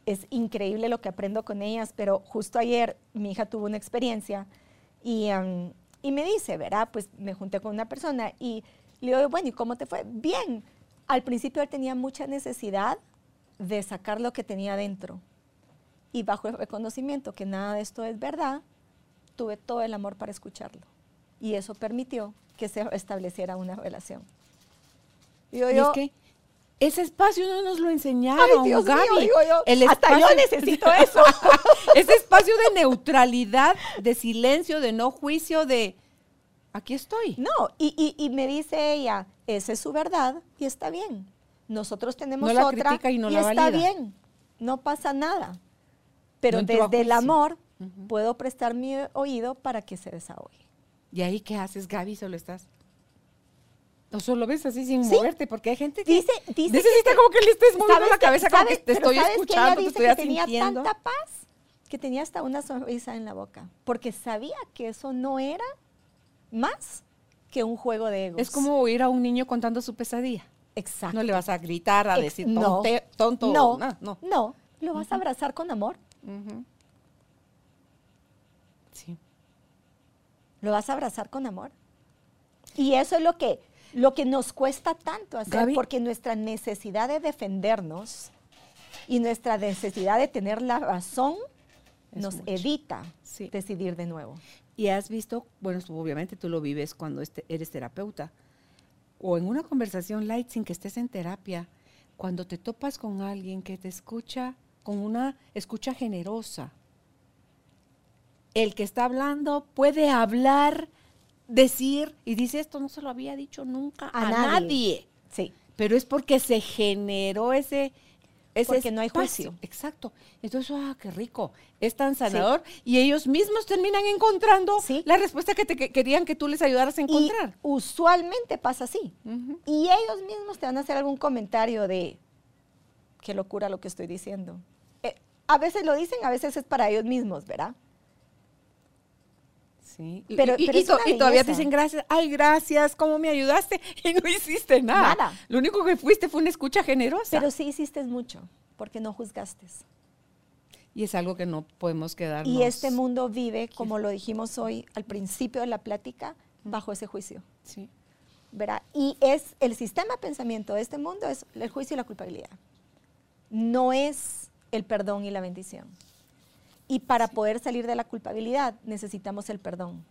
Es increíble lo que aprendo con ellas, pero justo ayer mi hija tuvo una experiencia y, am, y me dice, ¿verdad? Pues me junté con una persona y le digo, bueno, ¿y cómo te fue? Bien. Al principio él tenía mucha necesidad de sacar lo que tenía dentro. Y bajo el reconocimiento que nada de esto es verdad, tuve todo el amor para escucharlo. Y eso permitió que se estableciera una relación. Y yo, es que ese espacio no nos lo enseñaron, Ay, Dios mío, Gaby. digo yo, El hasta yo espacio- necesito eso. ese espacio de neutralidad, de silencio, de no juicio, de aquí estoy. no, y, y- y me dice ella, esa es su verdad y está bien. Nosotros tenemos No la otra y no la está valida. bien, no pasa nada. Pero No desde el amor puedo prestar mi oído para que se desahogue. ¿Y ahí qué haces, Gaby? Solo estás. O solo ves así sin Sí. moverte, porque hay gente que Dice, dice necesita que- como que le estés moviendo ¿Sabes la que- cabeza, como que te estoy sabes que ella escuchando, te dice estoy que tenía tanta paz que tenía hasta una sonrisa en la boca, porque sabía que eso no era más que un juego de egos. Es como oír a un niño contando su pesadilla. Exacto. No le vas a gritar, a Ex- decir no. tonto. No, no, no. no, lo vas a abrazar con amor. Sí. Lo vas a abrazar con amor. Y eso es lo que, lo que nos cuesta tanto hacer, Gaby. porque nuestra necesidad de defendernos y nuestra necesidad de tener la razón Es nos mucho. evita Sí. decidir de nuevo. Y has visto, bueno, tú- obviamente tú lo vives cuando este- eres terapeuta, o en una conversación light sin que estés en terapia, cuando te topas con alguien que te escucha con una escucha generosa. El que está hablando puede hablar, decir, y dice esto no se lo había dicho nunca a, A nadie. nadie. Sí. pero es porque se generó ese, ese Porque no hay espacio. juicio. Exacto. Entonces, ah, qué rico. Es tan sanador. Y ellos mismos terminan encontrando Sí. la respuesta que te que- querían que tú les ayudaras a encontrar. Y usualmente pasa así. Y ellos mismos te van a hacer algún comentario de, qué locura lo que estoy diciendo. Eh, a veces lo dicen, a veces es para ellos mismos, ¿verdad? Sí. Pero- y, pero todavía te dicen gracias. Ay, gracias, ¿cómo me ayudaste? Y no hiciste nada. Nada. Lo único que fuiste fue una escucha generosa. Pero sí hiciste mucho, porque no juzgaste. y es algo que no podemos quedarnos. Y este mundo vive, como lo dijimos hoy al principio de la plática, bajo ese juicio. Sí. ¿verdad? Y es el sistema de pensamiento de este mundo es el juicio y la culpabilidad. No es el perdón y la bendición. Y para poder salir de la culpabilidad necesitamos el perdón.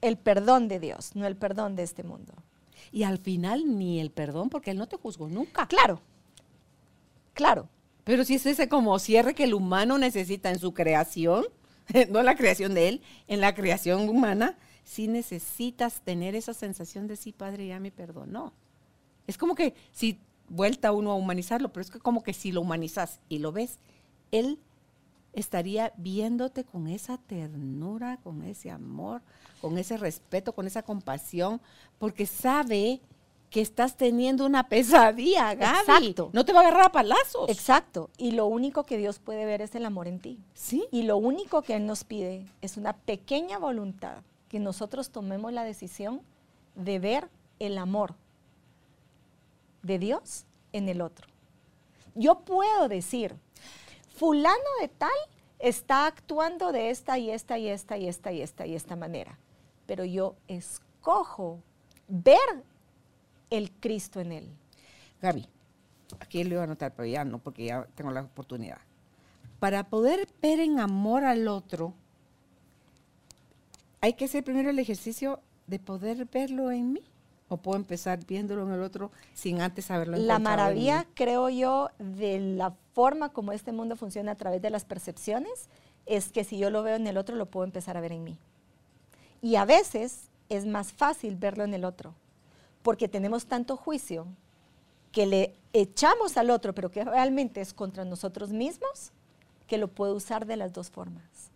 El perdón de Dios, no el perdón de este mundo. Y al final ni el perdón, porque él no te juzgó nunca. Claro, claro. Pero si es ese como cierre que el humano necesita en su creación, no la creación de él, en la creación humana, sí necesitas tener esa sensación de sí, Padre, ya me perdonó. Es como que si vuelta uno a humanizarlo, pero es que como que si lo humanizas y lo ves, él estaría viéndote con esa ternura, con ese amor, con ese respeto, con esa compasión, porque sabe que estás teniendo una pesadilla, Gaby. Exacto. No te va a agarrar a palazos. Exacto. Y lo único que Dios puede ver es el amor en ti. Sí. Y lo único que Él nos pide es una pequeña voluntad, que nosotros tomemos la decisión de ver el amor de Dios en el otro. Yo puedo decir, fulano de tal está actuando de esta y esta y esta y esta y esta y esta manera, pero yo escojo ver el Cristo en él. Gaby, aquí le voy a anotar, pero ya no, porque ya tengo la oportunidad. Para poder ver en amor al otro, hay que hacer primero el ejercicio de poder verlo en mí. O puedo empezar viéndolo en el otro sin antes haberlo La maravilla, creo yo, de la forma como este mundo funciona a través de las percepciones, es que si yo lo veo en el otro, lo puedo empezar a ver en mí. Y a veces es más fácil verlo en el otro, porque tenemos tanto juicio que le echamos al otro, pero que realmente es contra nosotros mismos, que lo puedo usar de las dos formas.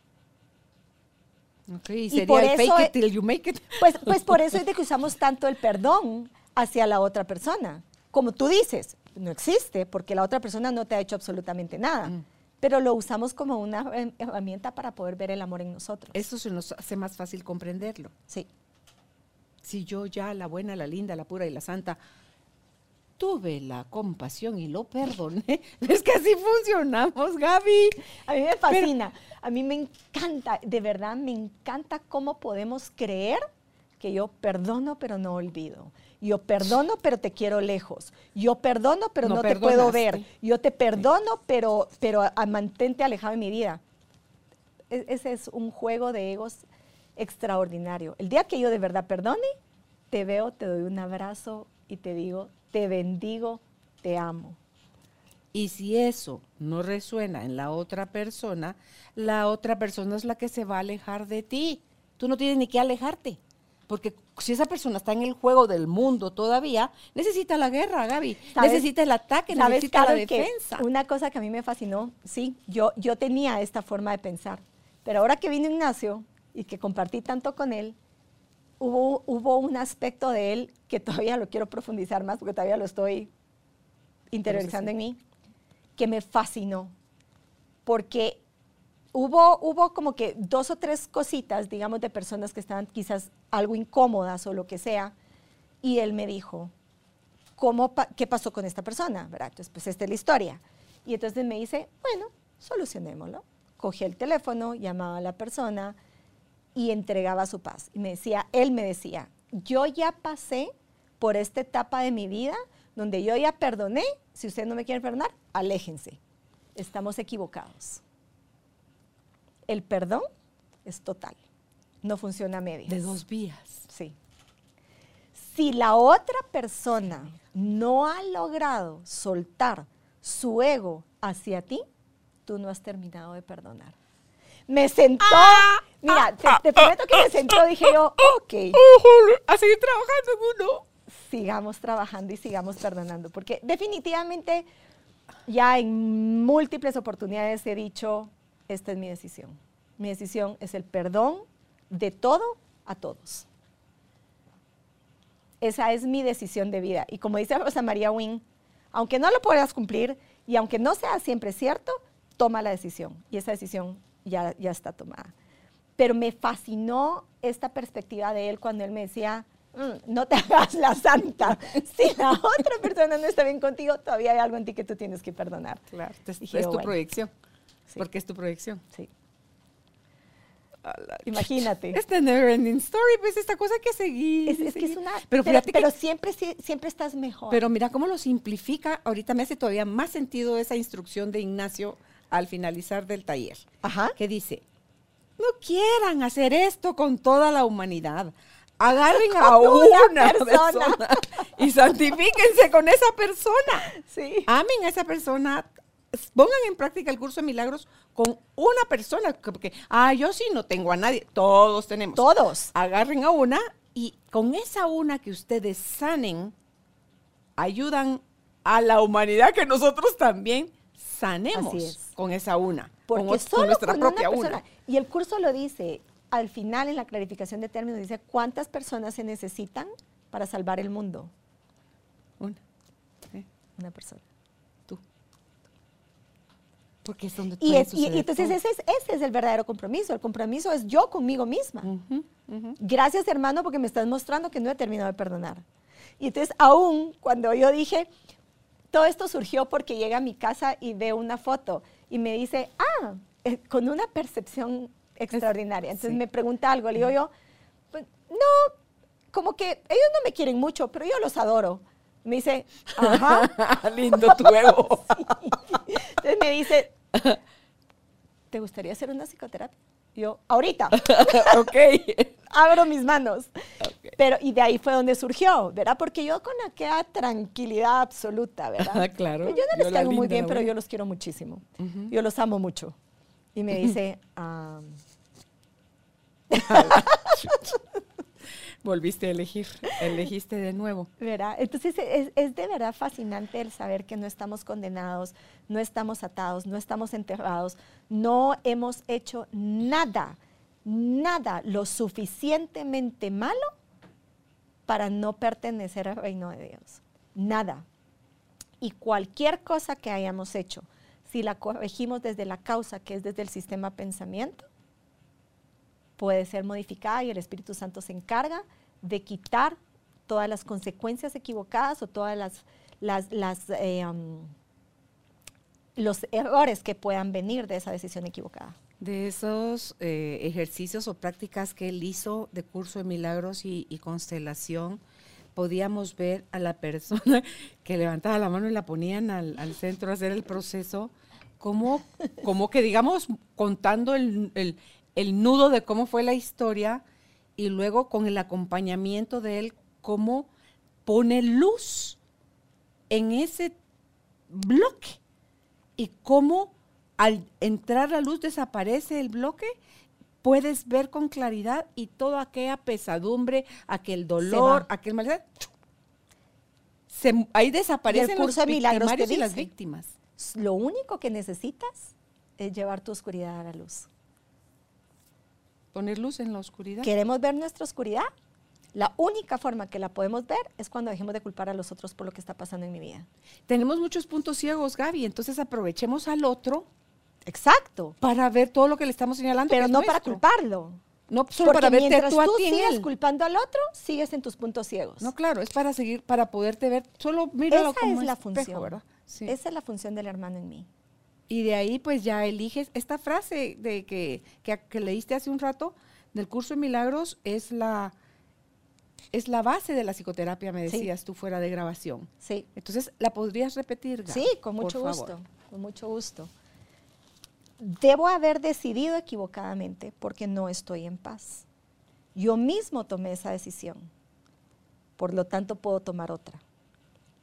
Y sería por el eso fake it till you make it. Pues, pues por eso es de que usamos tanto el perdón hacia la otra persona. Como tú dices, no existe porque la otra persona no te ha hecho absolutamente nada. Mm. Pero lo usamos como una her- herramienta para poder ver el amor en nosotros. Eso se nos hace más fácil comprenderlo. Sí. Si yo ya, la buena, la linda, la pura y la santa, tuve la compasión y lo perdoné, es que así funcionamos, Gaby. A mí me fascina, a mí me encanta, de verdad me encanta cómo podemos creer que yo perdono pero no olvido. Yo perdono pero te quiero lejos. Yo perdono pero No no, te puedo ver. Yo te perdono pero, pero a- mantente alejado de mi vida. E- ese es un juego de egos extraordinario. El día que yo de verdad perdone, te veo, te doy un abrazo y te digo, te bendigo, te amo. Y si eso no resuena en la otra persona, la otra persona es la que se va a alejar de ti. Tú no tienes ni que alejarte. Porque si esa persona está en el juego del mundo todavía, necesita la guerra, Gaby. ¿Sabes? Necesita el ataque, ¿Sabes, necesita la Carol, defensa. Una cosa que a mí me fascinó, sí, yo, yo tenía esta forma de pensar, pero ahora que vino Ignacio y que compartí tanto con él, hubo, hubo un aspecto de él que todavía lo quiero profundizar más porque todavía lo estoy interiorizando en mí, que me fascinó, porque hubo, hubo como que dos o tres cositas, digamos, de personas que estaban quizás algo incómodas o lo que sea, y él me dijo, ¿cómo pa- ¿qué pasó con esta persona? ¿verdad? Entonces, pues esta es la historia. Y entonces me dice, bueno, solucionémoslo. Cogí el teléfono, llamaba a la persona y entregaba su paz. Y me decía, él me decía, yo ya pasé por esta etapa de mi vida donde yo ya perdoné, si usted no me quiere perdonar, aléjense. Estamos equivocados. El perdón es total, no funciona a medias. De dos vías. Sí. Si la otra persona no ha logrado soltar su ego hacia ti, tú no has terminado de perdonar. Me sentó, mira, te, te prometo que me sentó, dije yo, ok, a seguir trabajando en uno. sigamos trabajando y sigamos perdonando, porque definitivamente ya en múltiples oportunidades he dicho, esta es mi decisión. Mi decisión es el perdón de todo a todos. Esa es mi decisión de vida. Y como dice Rosa María Wynne, aunque no lo puedas cumplir y aunque no sea siempre cierto, toma la decisión. Y esa decisión ya, ya está tomada. Pero me fascinó esta perspectiva de él cuando él me decía, mm, no te hagas la santa. Si la otra persona no está bien contigo, todavía hay algo en ti que tú tienes que perdonar. Claro, es, Dije, es tu bueno. proyección. Sí. Porque es tu proyección. Sí. Imagínate. Esta never ending story, pues esta cosa que seguir. Es, es que es una... Pero Pero, pero que. siempre, siempre estás mejor. Pero mira cómo lo simplifica. Ahorita me hace todavía más sentido esa instrucción de Ignacio al finalizar del taller. Ajá. Que dice: No quieran hacer esto con toda la humanidad. Agarren a una, una persona. persona. y santifíquense con esa persona. Sí. amen a esa persona, pongan en práctica el curso de milagros con una persona, porque, ah, yo sí no tengo a nadie, todos tenemos. Todos. Agarren a una y con esa una que ustedes sanen, ayudan a la humanidad que nosotros también sanemos es. con esa una, Porque con, solo con nuestra con propia una. Y el curso lo dice, al final en la clarificación de términos dice cuántas personas se necesitan para salvar el mundo. Una. Sí, Una persona. tú. Porque es donde Y, es- y- entonces ese es, ese es el verdadero compromiso. El compromiso es yo conmigo misma. Gracias hermano porque me estás mostrando que no he terminado de perdonar. Y entonces aún cuando yo dije, todo esto surgió porque llega a mi casa y ve una foto y me dice, ah, eh, con una percepción extraordinaria. Entonces sí. me pregunta algo, le digo yo, pues, no, como que ellos no me quieren mucho, pero yo los adoro. Me dice, ajá. Lindo tu ego. Entonces me dice, ¿te gustaría hacer una psicoterapia? Yo, ahorita. ok. abro mis manos. Pero, y de ahí fue donde surgió, ¿verdad? Porque yo con aquella tranquilidad absoluta, ¿verdad? Ah, claro. Yo no les caigo muy bien, pero yo los quiero muchísimo. Yo los amo mucho. Y me dice, ah, Volviste a elegir, elegiste de nuevo. ¿verdad? Entonces es, es de verdad fascinante el saber que no estamos condenados, no estamos atados, no estamos enterrados, no hemos hecho nada, nada lo suficientemente malo para no pertenecer al reino de Dios. Nada. Y cualquier cosa que hayamos hecho, si la corregimos desde la causa, que es desde el sistema pensamiento, puede ser modificada y el Espíritu Santo se encarga de quitar todas las consecuencias equivocadas o todas las, las, eh, um, los errores que puedan venir de esa decisión equivocada. De esos eh, ejercicios o prácticas que él hizo de curso de milagros y, constelación, podíamos ver a la persona que levantaba la mano y la ponían al, centro a hacer el proceso, como, como que digamos contando el- el nudo de cómo fue la historia y luego con el acompañamiento de él, cómo pone luz en ese bloque y cómo al entrar la luz desaparece el bloque, puedes ver con claridad y toda aquella pesadumbre, aquel dolor, aquel malestar, se- ahí desaparecen los curso de milagros y las víctimas. Lo único que necesitas es llevar tu oscuridad a la luz. Poner luz en la oscuridad. ¿Queremos ver nuestra oscuridad? La única forma que la podemos ver es cuando dejemos de culpar a los otros por lo que está pasando en mi vida. Tenemos muchos puntos ciegos, Gaby, entonces aprovechemos al otro Exacto. para ver todo lo que le estamos señalando. Pero no para culparlo. No solo Porque para verte mientras tú a tú ti en sigues él. culpando al otro, sigues en tus puntos ciegos. No, claro, es para seguir, para poderte ver. Solo míralo Esa como es la espejo, función. ¿verdad? Sí. Esa es la función del hermano en mí. Y de ahí pues ya eliges esta frase de que, que, que leíste hace un rato del curso de milagros es la es la base de la psicoterapia, me Sí. decías tú fuera de grabación. Sí. Entonces, ¿la podrías repetir? Gab, Sí, con mucho favor? gusto. Con mucho gusto. Debo haber decidido equivocadamente porque no estoy en paz. Yo mismo tomé esa decisión. Por lo tanto, puedo tomar otra.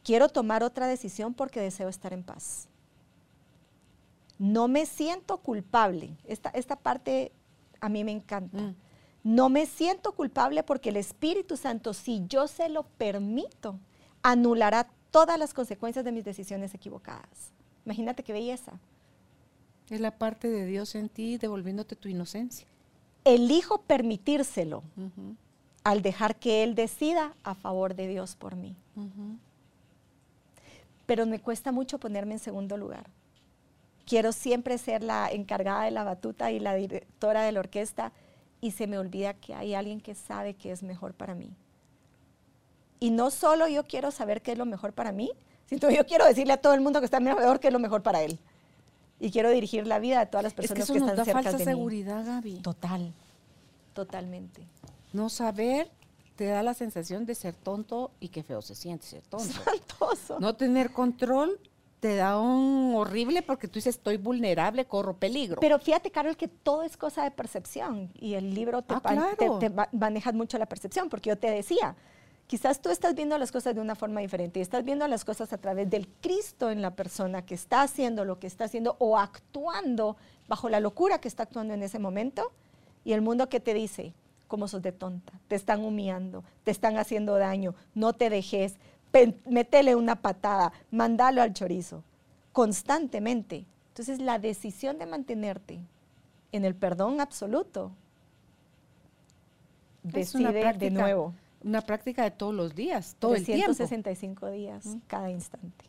Quiero tomar otra decisión porque deseo estar en paz. No me siento culpable. Esta, esta parte a mí me encanta. Mm. No me siento culpable porque el Espíritu Santo, si yo se lo permito, anulará todas las consecuencias de mis decisiones equivocadas. Imagínate qué belleza. Es la parte de Dios en ti devolviéndote tu inocencia. Elijo permitírselo al dejar que Él decida a favor de Dios por mí. Pero me cuesta mucho ponerme en segundo lugar. Quiero siempre ser la encargada de la batuta y la directora de la orquesta y se me olvida que hay alguien que sabe qué es mejor para mí. Y no solo yo quiero saber qué es lo mejor para mí, sino yo quiero decirle a todo el mundo que está alrededor qué es lo mejor para él. Y quiero dirigir la vida de todas las personas es que, que, nos están da cerca falsa de seguridad, Gaby. Total, totalmente. No saber te da la sensación de ser tonto y qué feo se siente ser tonto. Santoso. No tener control te da un horrible porque tú dices estoy vulnerable, corro peligro. Pero fíjate, Carol, que todo es cosa de percepción y el libro te, Ah, te- te ma- maneja mucho la percepción, porque yo te decía, quizás tú estás viendo las cosas de una forma diferente y estás viendo las cosas a través del Cristo en la persona que está haciendo lo que está haciendo o actuando bajo la locura que está actuando en ese momento y el mundo que te dice, como sos de tonta, te están humillando, te están haciendo daño, no te dejes, métele una patada, mandalo al chorizo, constantemente. Entonces la decisión de mantenerte en el perdón absoluto decide de nuevo. Una práctica de todos los días, todo el tiempo. 365 días, cada instante.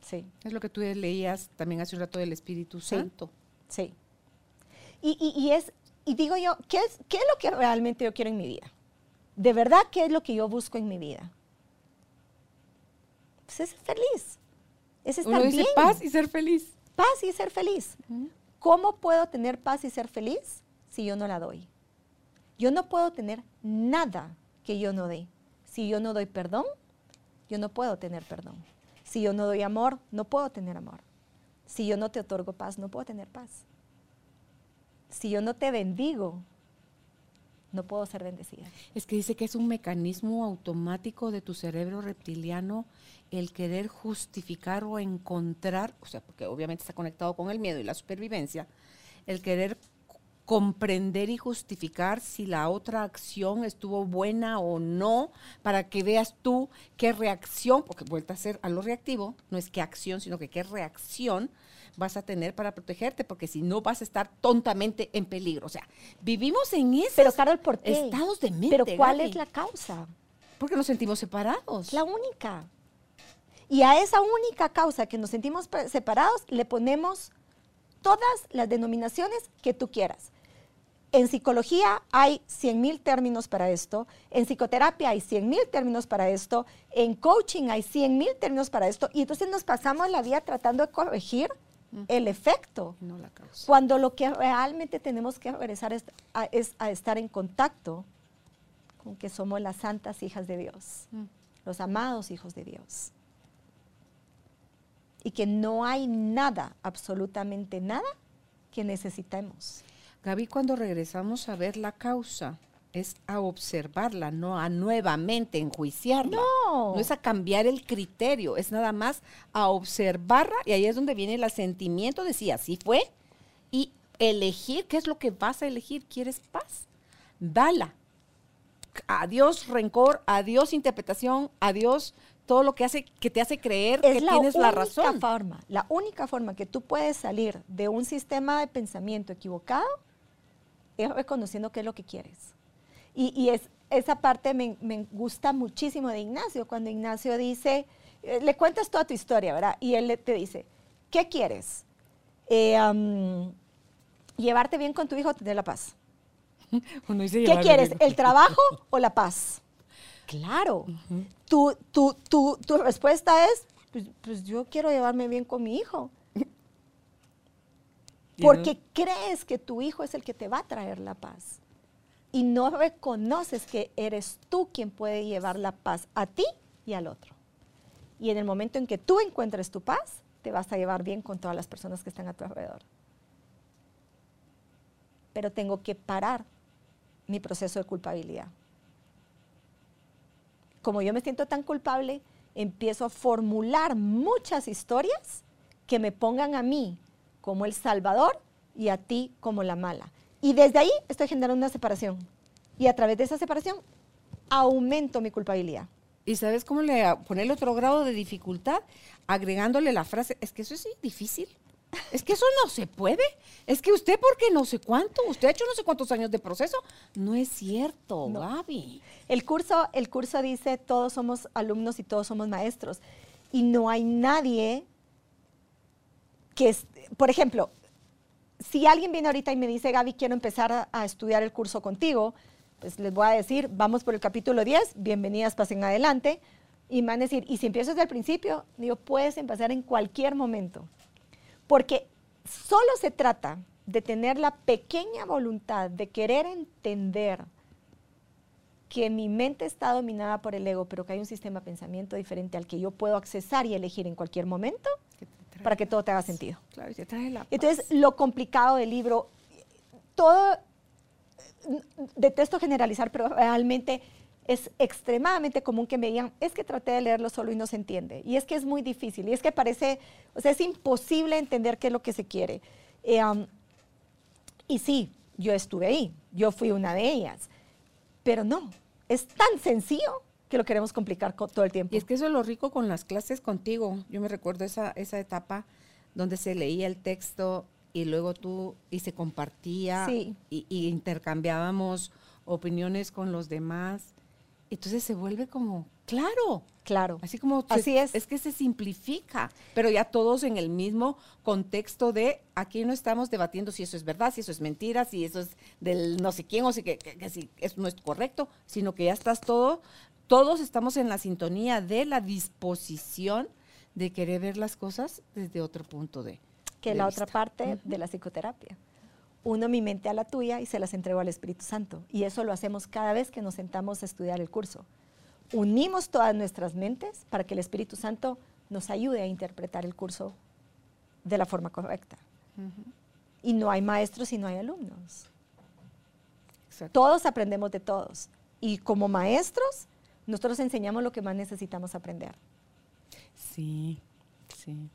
Sí, Es lo que tú leías también hace un rato del Espíritu Sí. Santo. sí. Y, y- y es, y digo yo, ¿qué es, ¿qué es lo que realmente yo quiero en mi vida? De verdad, ¿qué es lo que yo busco en mi vida? Pues es ser feliz. Es estar Uno dice bien. paz y ser feliz. Paz y ser feliz. ¿Cómo puedo tener paz y ser feliz si yo no la doy? Yo no puedo tener nada que yo no dé. Si yo no doy perdón, yo no puedo tener perdón. Si yo no doy amor, no puedo tener amor. Si yo no te otorgo paz, no puedo tener paz. Si yo no te bendigo, no puedo ser bendecida. Es que dice que es un mecanismo automático de tu cerebro reptiliano el querer justificar o encontrar, o sea, porque obviamente está conectado con el miedo y la supervivencia, el querer comprender y justificar si la otra acción estuvo buena o no, para que veas tú qué reacción, porque vuelta a ser a lo reactivo, no es qué acción, sino que qué reacción vas a tener para protegerte, porque si no vas a estar tontamente en peligro. O sea, vivimos en ese Pero Carol, ¿por qué? estados de mente. Pero ¿cuál Gaby. es la causa? Porque nos sentimos separados. La única. Y a esa única causa que nos sentimos separados le ponemos todas las denominaciones que tú quieras. En psicología hay 100 mil términos para esto, en psicoterapia hay 100 mil términos para esto, en coaching hay 100 mil términos para esto, y entonces nos pasamos la vida tratando de corregir el efecto, No la causa. cuando lo que realmente tenemos que regresar es a, es a estar en contacto con que somos las santas hijas de Dios, Mm. los amados hijos de Dios. Y que no hay nada, absolutamente nada, que necesitemos. Gaby, cuando regresamos a ver la causa, es a observarla, no a nuevamente enjuiciarla. No. No es a cambiar el criterio, es nada más a observarla y ahí es donde viene el asentimiento de si así fue y elegir qué es lo que vas a elegir. ¿Quieres paz? Dala. Adiós rencor, adiós interpretación, adiós todo lo que hace que te hace creer que la tienes única la razón. forma, la única forma que tú puedes salir de un sistema de pensamiento equivocado es reconociendo qué es lo que quieres. Y, y es, esa parte me, me gusta muchísimo de Ignacio, cuando Ignacio dice, eh, le cuentas toda tu historia, ¿verdad? Y él le- te dice, ¿qué quieres? Eh, ¿Llevarte bien con tu hijo o tener la paz? Uno dice ¿Qué quieres? bien. ¿El trabajo o la paz? Claro. tu, tu, tu, tu respuesta es, pues, pues yo quiero llevarme bien con mi hijo. Porque crees que tu hijo es el que te va a traer la paz. Y no reconoces que eres tú quien puede llevar la paz a ti y al otro. Y en el momento en que tú encuentres tu paz, te vas a llevar bien con todas las personas que están a tu alrededor. Pero tengo que parar mi proceso de culpabilidad. Como yo me siento tan culpable, empiezo a formular muchas historias que me pongan a mí como el salvador y a ti como la mala. Y desde ahí estoy generando una separación. Y a través de esa separación aumento mi culpabilidad. ¿Y sabes cómo le ponerle otro grado de dificultad? Agregándole la frase, es que eso es difícil. Es que eso no se puede. Es que usted, porque no sé cuánto, usted ha hecho no sé cuántos años de proceso. No es cierto, Gaby. El curso, el curso dice todos somos alumnos y todos somos maestros. Y no hay nadie que, es, por ejemplo, si alguien viene ahorita y me dice, Gaby, quiero empezar a, estudiar el curso contigo, pues les voy a decir, vamos por el capítulo 10, bienvenidas, pasen adelante. Y me van a decir, y si empiezo desde el principio, digo, puedes empezar en cualquier momento. Porque solo se trata de tener la pequeña voluntad de querer entender que mi mente está dominada por el ego, pero que hay un sistema de pensamiento diferente al que yo puedo accesar y elegir en cualquier momento para que todo te haga sentido. Claro, te trae la paz. Entonces, lo complicado del libro, todo, detesto generalizar, pero realmente es extremadamente común que me digan, es que traté de leerlo solo y no se entiende. Y es que es muy difícil. Y es que parece, o sea, es imposible entender qué es lo que se quiere. Eh, um, y sí, yo estuve ahí, yo fui una de ellas. Pero no, es tan sencillo que lo queremos complicar todo el tiempo. Y es que eso es lo rico con las clases contigo. Yo me recuerdo esa, esa etapa donde se leía el texto y luego tú y se compartía Sí. y, y intercambiábamos opiniones con los demás. Entonces se vuelve como, claro, Claro. así como se- Así es. Es que se simplifica, pero ya todos en el mismo contexto de aquí no estamos debatiendo si eso es verdad, si eso es mentira, si eso es del no sé quién o si que, que- que si eso no es correcto, sino que ya estás todo, todos estamos en la sintonía de la disposición de querer ver las cosas desde otro punto de que de la vista. otra parte de la psicoterapia. Uno mi mente a la tuya y se las entrego al Espíritu Santo. Y eso lo hacemos cada vez que nos sentamos a estudiar el curso. Unimos todas nuestras mentes para que el Espíritu Santo nos ayude a interpretar el curso de la forma correcta. Y no hay maestros y no hay alumnos. Exacto. Todos aprendemos de todos. Y como maestros, nosotros enseñamos lo que más necesitamos aprender. Sí, sí.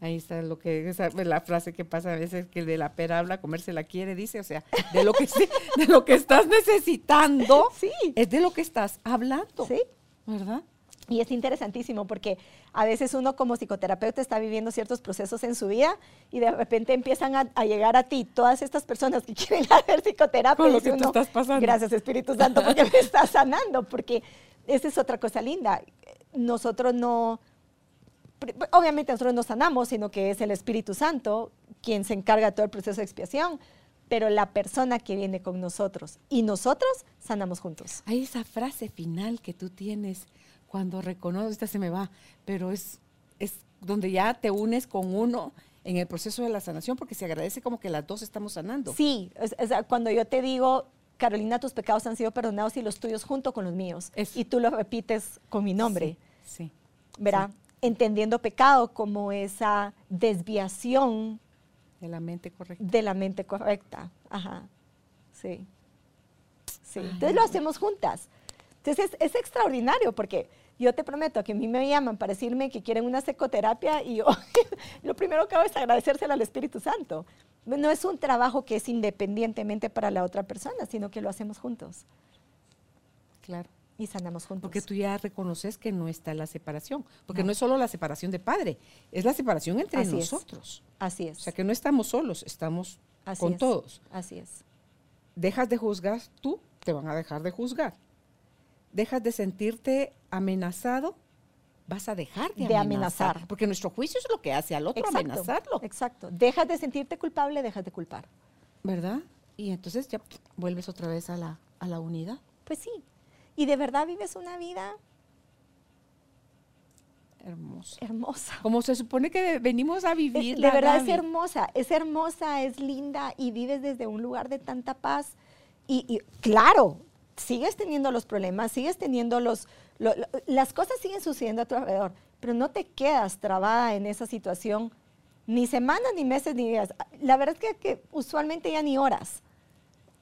Ahí está lo que esa, la frase que pasa a veces que el de la pera habla, comerse la quiere, dice, o sea, de lo que de lo que estás necesitando, Sí. es de lo que estás hablando, ¿Sí? ¿verdad? Y es interesantísimo porque a veces uno como psicoterapeuta está viviendo ciertos procesos en su vida y de repente empiezan a, a llegar a ti todas estas personas que quieren hacer psicoterapia. Por lo que tú uno, estás pasando. Gracias Espíritu Santo porque me estás sanando, porque esa es otra cosa linda. Nosotros no, obviamente nosotros no sanamos, sino que es el Espíritu Santo quien se encarga de todo el proceso de expiación, pero la persona que viene con nosotros y nosotros sanamos juntos. Hay esa frase final que tú tienes cuando reconoces, esta se me va, pero es, es donde ya te unes con uno en el proceso de la sanación, porque se agradece como que las dos estamos sanando. Sí, es- es, ah, cuando yo te digo, Carolina, tus pecados han sido perdonados y los tuyos junto con los míos. Eso. Y tú lo repites con mi nombre, Sí, sí. ¿verdad? Entendiendo pecado como esa desviación de la mente correcta. de la mente correcta. Ajá, sí. Sí, entonces lo hacemos juntas. Entonces es, es extraordinario porque yo te prometo que a mí me llaman para decirme que quieren una psicoterapia y yo lo primero que hago es agradecérselo al Espíritu Santo. No es un trabajo que es independientemente para la otra persona, sino que lo hacemos juntos Claro. y sanamos juntos. Porque tú ya reconoces que no está la separación. Porque no, es solo la separación de padre, es la separación entre Así es. nosotros. Así es. O sea que no estamos solos, estamos Así con es. todos. Así es. Dejas de juzgar tú, te van a dejar de juzgar. Dejas de sentirte amenazado, vas a dejar de, De amenazar. amenazar. Porque nuestro juicio es lo que hace al otro amenazarlo. Exacto. Dejas de sentirte culpable, dejas de culpar. ¿Verdad? Y entonces ya vuelves otra vez a la, a la unidad. Pues sí. Y de verdad vives una vida Hermoso. hermosa. Como se supone que venimos a Es- vivir. de verdad es hermosa, es hermosa, es linda y vives desde un lugar de tanta paz. Y, y, claro, sigues teniendo los problemas, sigues teniendo los... lo- lo- las cosas siguen sucediendo a tu alrededor, pero no te quedas trabada en esa situación ni semanas, ni meses, ni días. La verdad es que, que usualmente ya ni horas.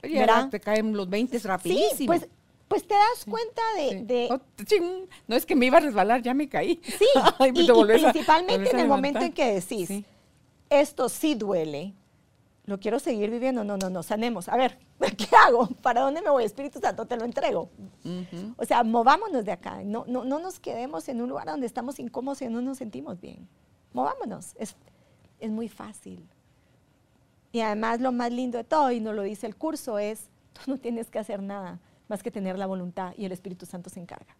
Ya ¿verdad? te caen los 20 rapidísimo. Sí, pues, pues te das cuenta de... Sí. de- Oh, ching, no es que me iba a resbalar, ya me caí. sí, y, y a- principalmente en el momento en que decís, Sí. esto sí duele, lo quiero seguir viviendo. No, no, no, sanemos. A ver, ¿qué hago? ¿Para dónde me voy? Espíritu Santo, te lo entrego. O sea, movámonos de acá. No, no, no nos quedemos en un lugar donde estamos incómodos y no nos sentimos bien. Movámonos. Es, es muy fácil. Y además lo más lindo de todo, y nos lo dice el curso, es, tú no tienes que hacer nada más que tener la voluntad y el Espíritu Santo se encarga.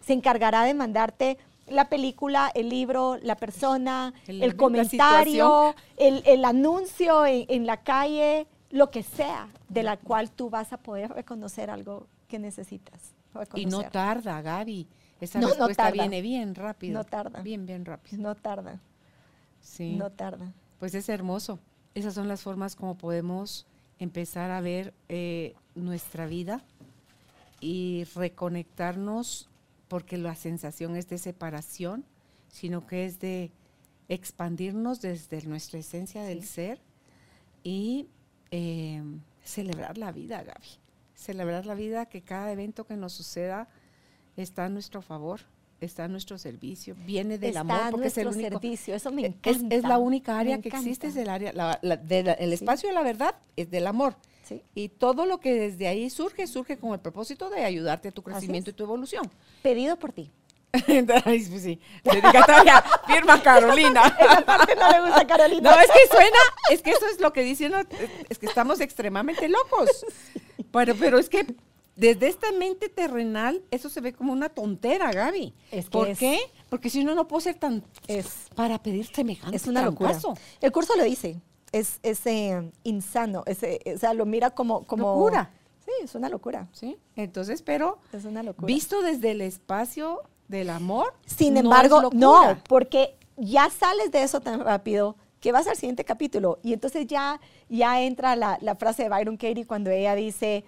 Se encargará de mandarte la película, el libro, la persona, el, comentario, el, anuncio en, la calle, lo que sea, de la cual tú vas a poder reconocer algo que necesitas. Y no tarda, Gaby. Esa respuesta viene bien rápido. No tarda. Bien, bien rápido. No tarda. Sí. No tarda. Pues es hermoso. Esas son las formas como podemos empezar a ver eh, nuestra vida y reconectarnos porque la sensación es de separación, sino que es de expandirnos desde nuestra esencia del ser y eh, celebrar la vida, Gaby. Celebrar la vida, que cada evento que nos suceda está a nuestro favor, está a nuestro servicio, viene del amor, porque es el único servicio, eso me encanta. Es, la única área que existe, es el área, el espacio de la verdad es del amor. Y todo lo que desde ahí surge, surge con el propósito de ayudarte a tu crecimiento y tu evolución. Pedido por ti. pues sí, dedicatoria, firma Carolina. Esa parte no le gusta Carolina. No, es que suena, es que eso es lo que diciendo, es que estamos extremadamente locos. Pero, pero es que desde esta mente terrenal, eso se ve como una tontera, Gaby. ¿Por qué? Porque si uno no puede ser tan... Es para pedir semejante Es una locura. El curso lo dice es, ese insano, ese, o sea, lo mira como, como... Locura. Sí, es una locura. Sí, entonces, pero es una locura. visto desde el espacio del amor. Sin embargo, no, porque ya sales de eso tan rápido que vas al siguiente capítulo y entonces ya, ya entra la, frase de Byron Katie cuando ella dice,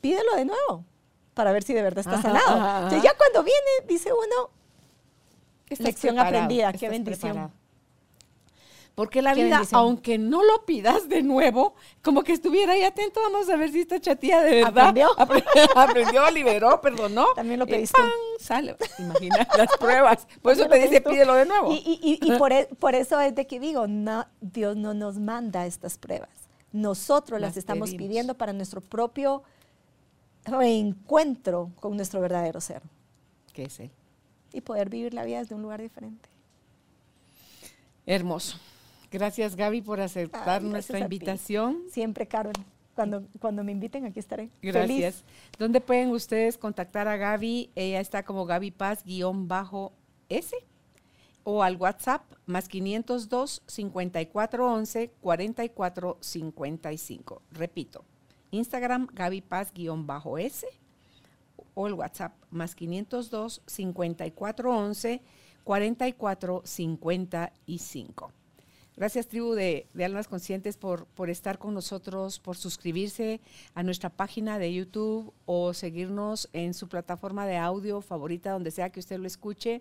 pídelo de nuevo para ver si de verdad está sanado. ya cuando viene, dice uno, lección aprendida, qué bendición. Porque la vida, aunque no lo pidas de nuevo, como que estuviera ahí atento, vamos a ver si esta chatía de verdad aprendió, aprendió liberó, perdonó. También lo pediste. Sale, imagina las pruebas. Por eso te dice, pídelo de nuevo. Y, por, e, por, eso es de que digo, no, Dios no nos manda estas pruebas. Nosotros las, estamos pidiendo para nuestro propio reencuentro con nuestro verdadero ser. ¿Qué es Él? Y poder vivir la vida desde un lugar diferente. Hermoso. Gracias Gaby por aceptar nuestra invitación. Siempre, Carol. Cuando, cuando me inviten, aquí estaré. Gracias. ¿Dónde pueden ustedes contactar a Gaby? Ella está como Gaby Paz-S o al WhatsApp más 502 5411 4455. Repito, Instagram Gaby Paz-S o el WhatsApp más 502 5411 4455. Gracias, tribu de, Almas Conscientes, por, por, estar con nosotros, por suscribirse a nuestra página de YouTube o seguirnos en su plataforma de audio favorita, donde sea que usted lo escuche.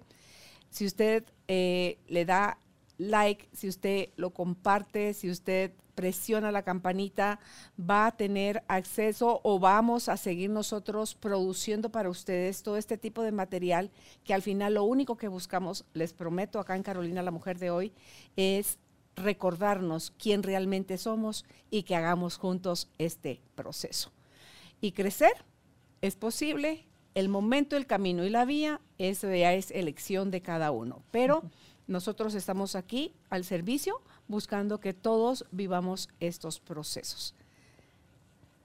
Si usted eh, le da like, si usted lo comparte, si usted presiona la campanita, va a tener acceso o vamos a seguir nosotros produciendo para ustedes todo este tipo de material que al final lo único que buscamos, les prometo acá en Carolina, la mujer de hoy, es recordarnos quién realmente somos y que hagamos juntos este proceso. Y crecer es posible, el momento, el camino y la vía, eso ya es elección de cada uno. Pero nosotros estamos aquí al servicio buscando que todos vivamos estos procesos.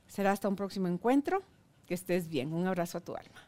Será hasta un próximo encuentro. Que estés bien. Un abrazo a tu alma.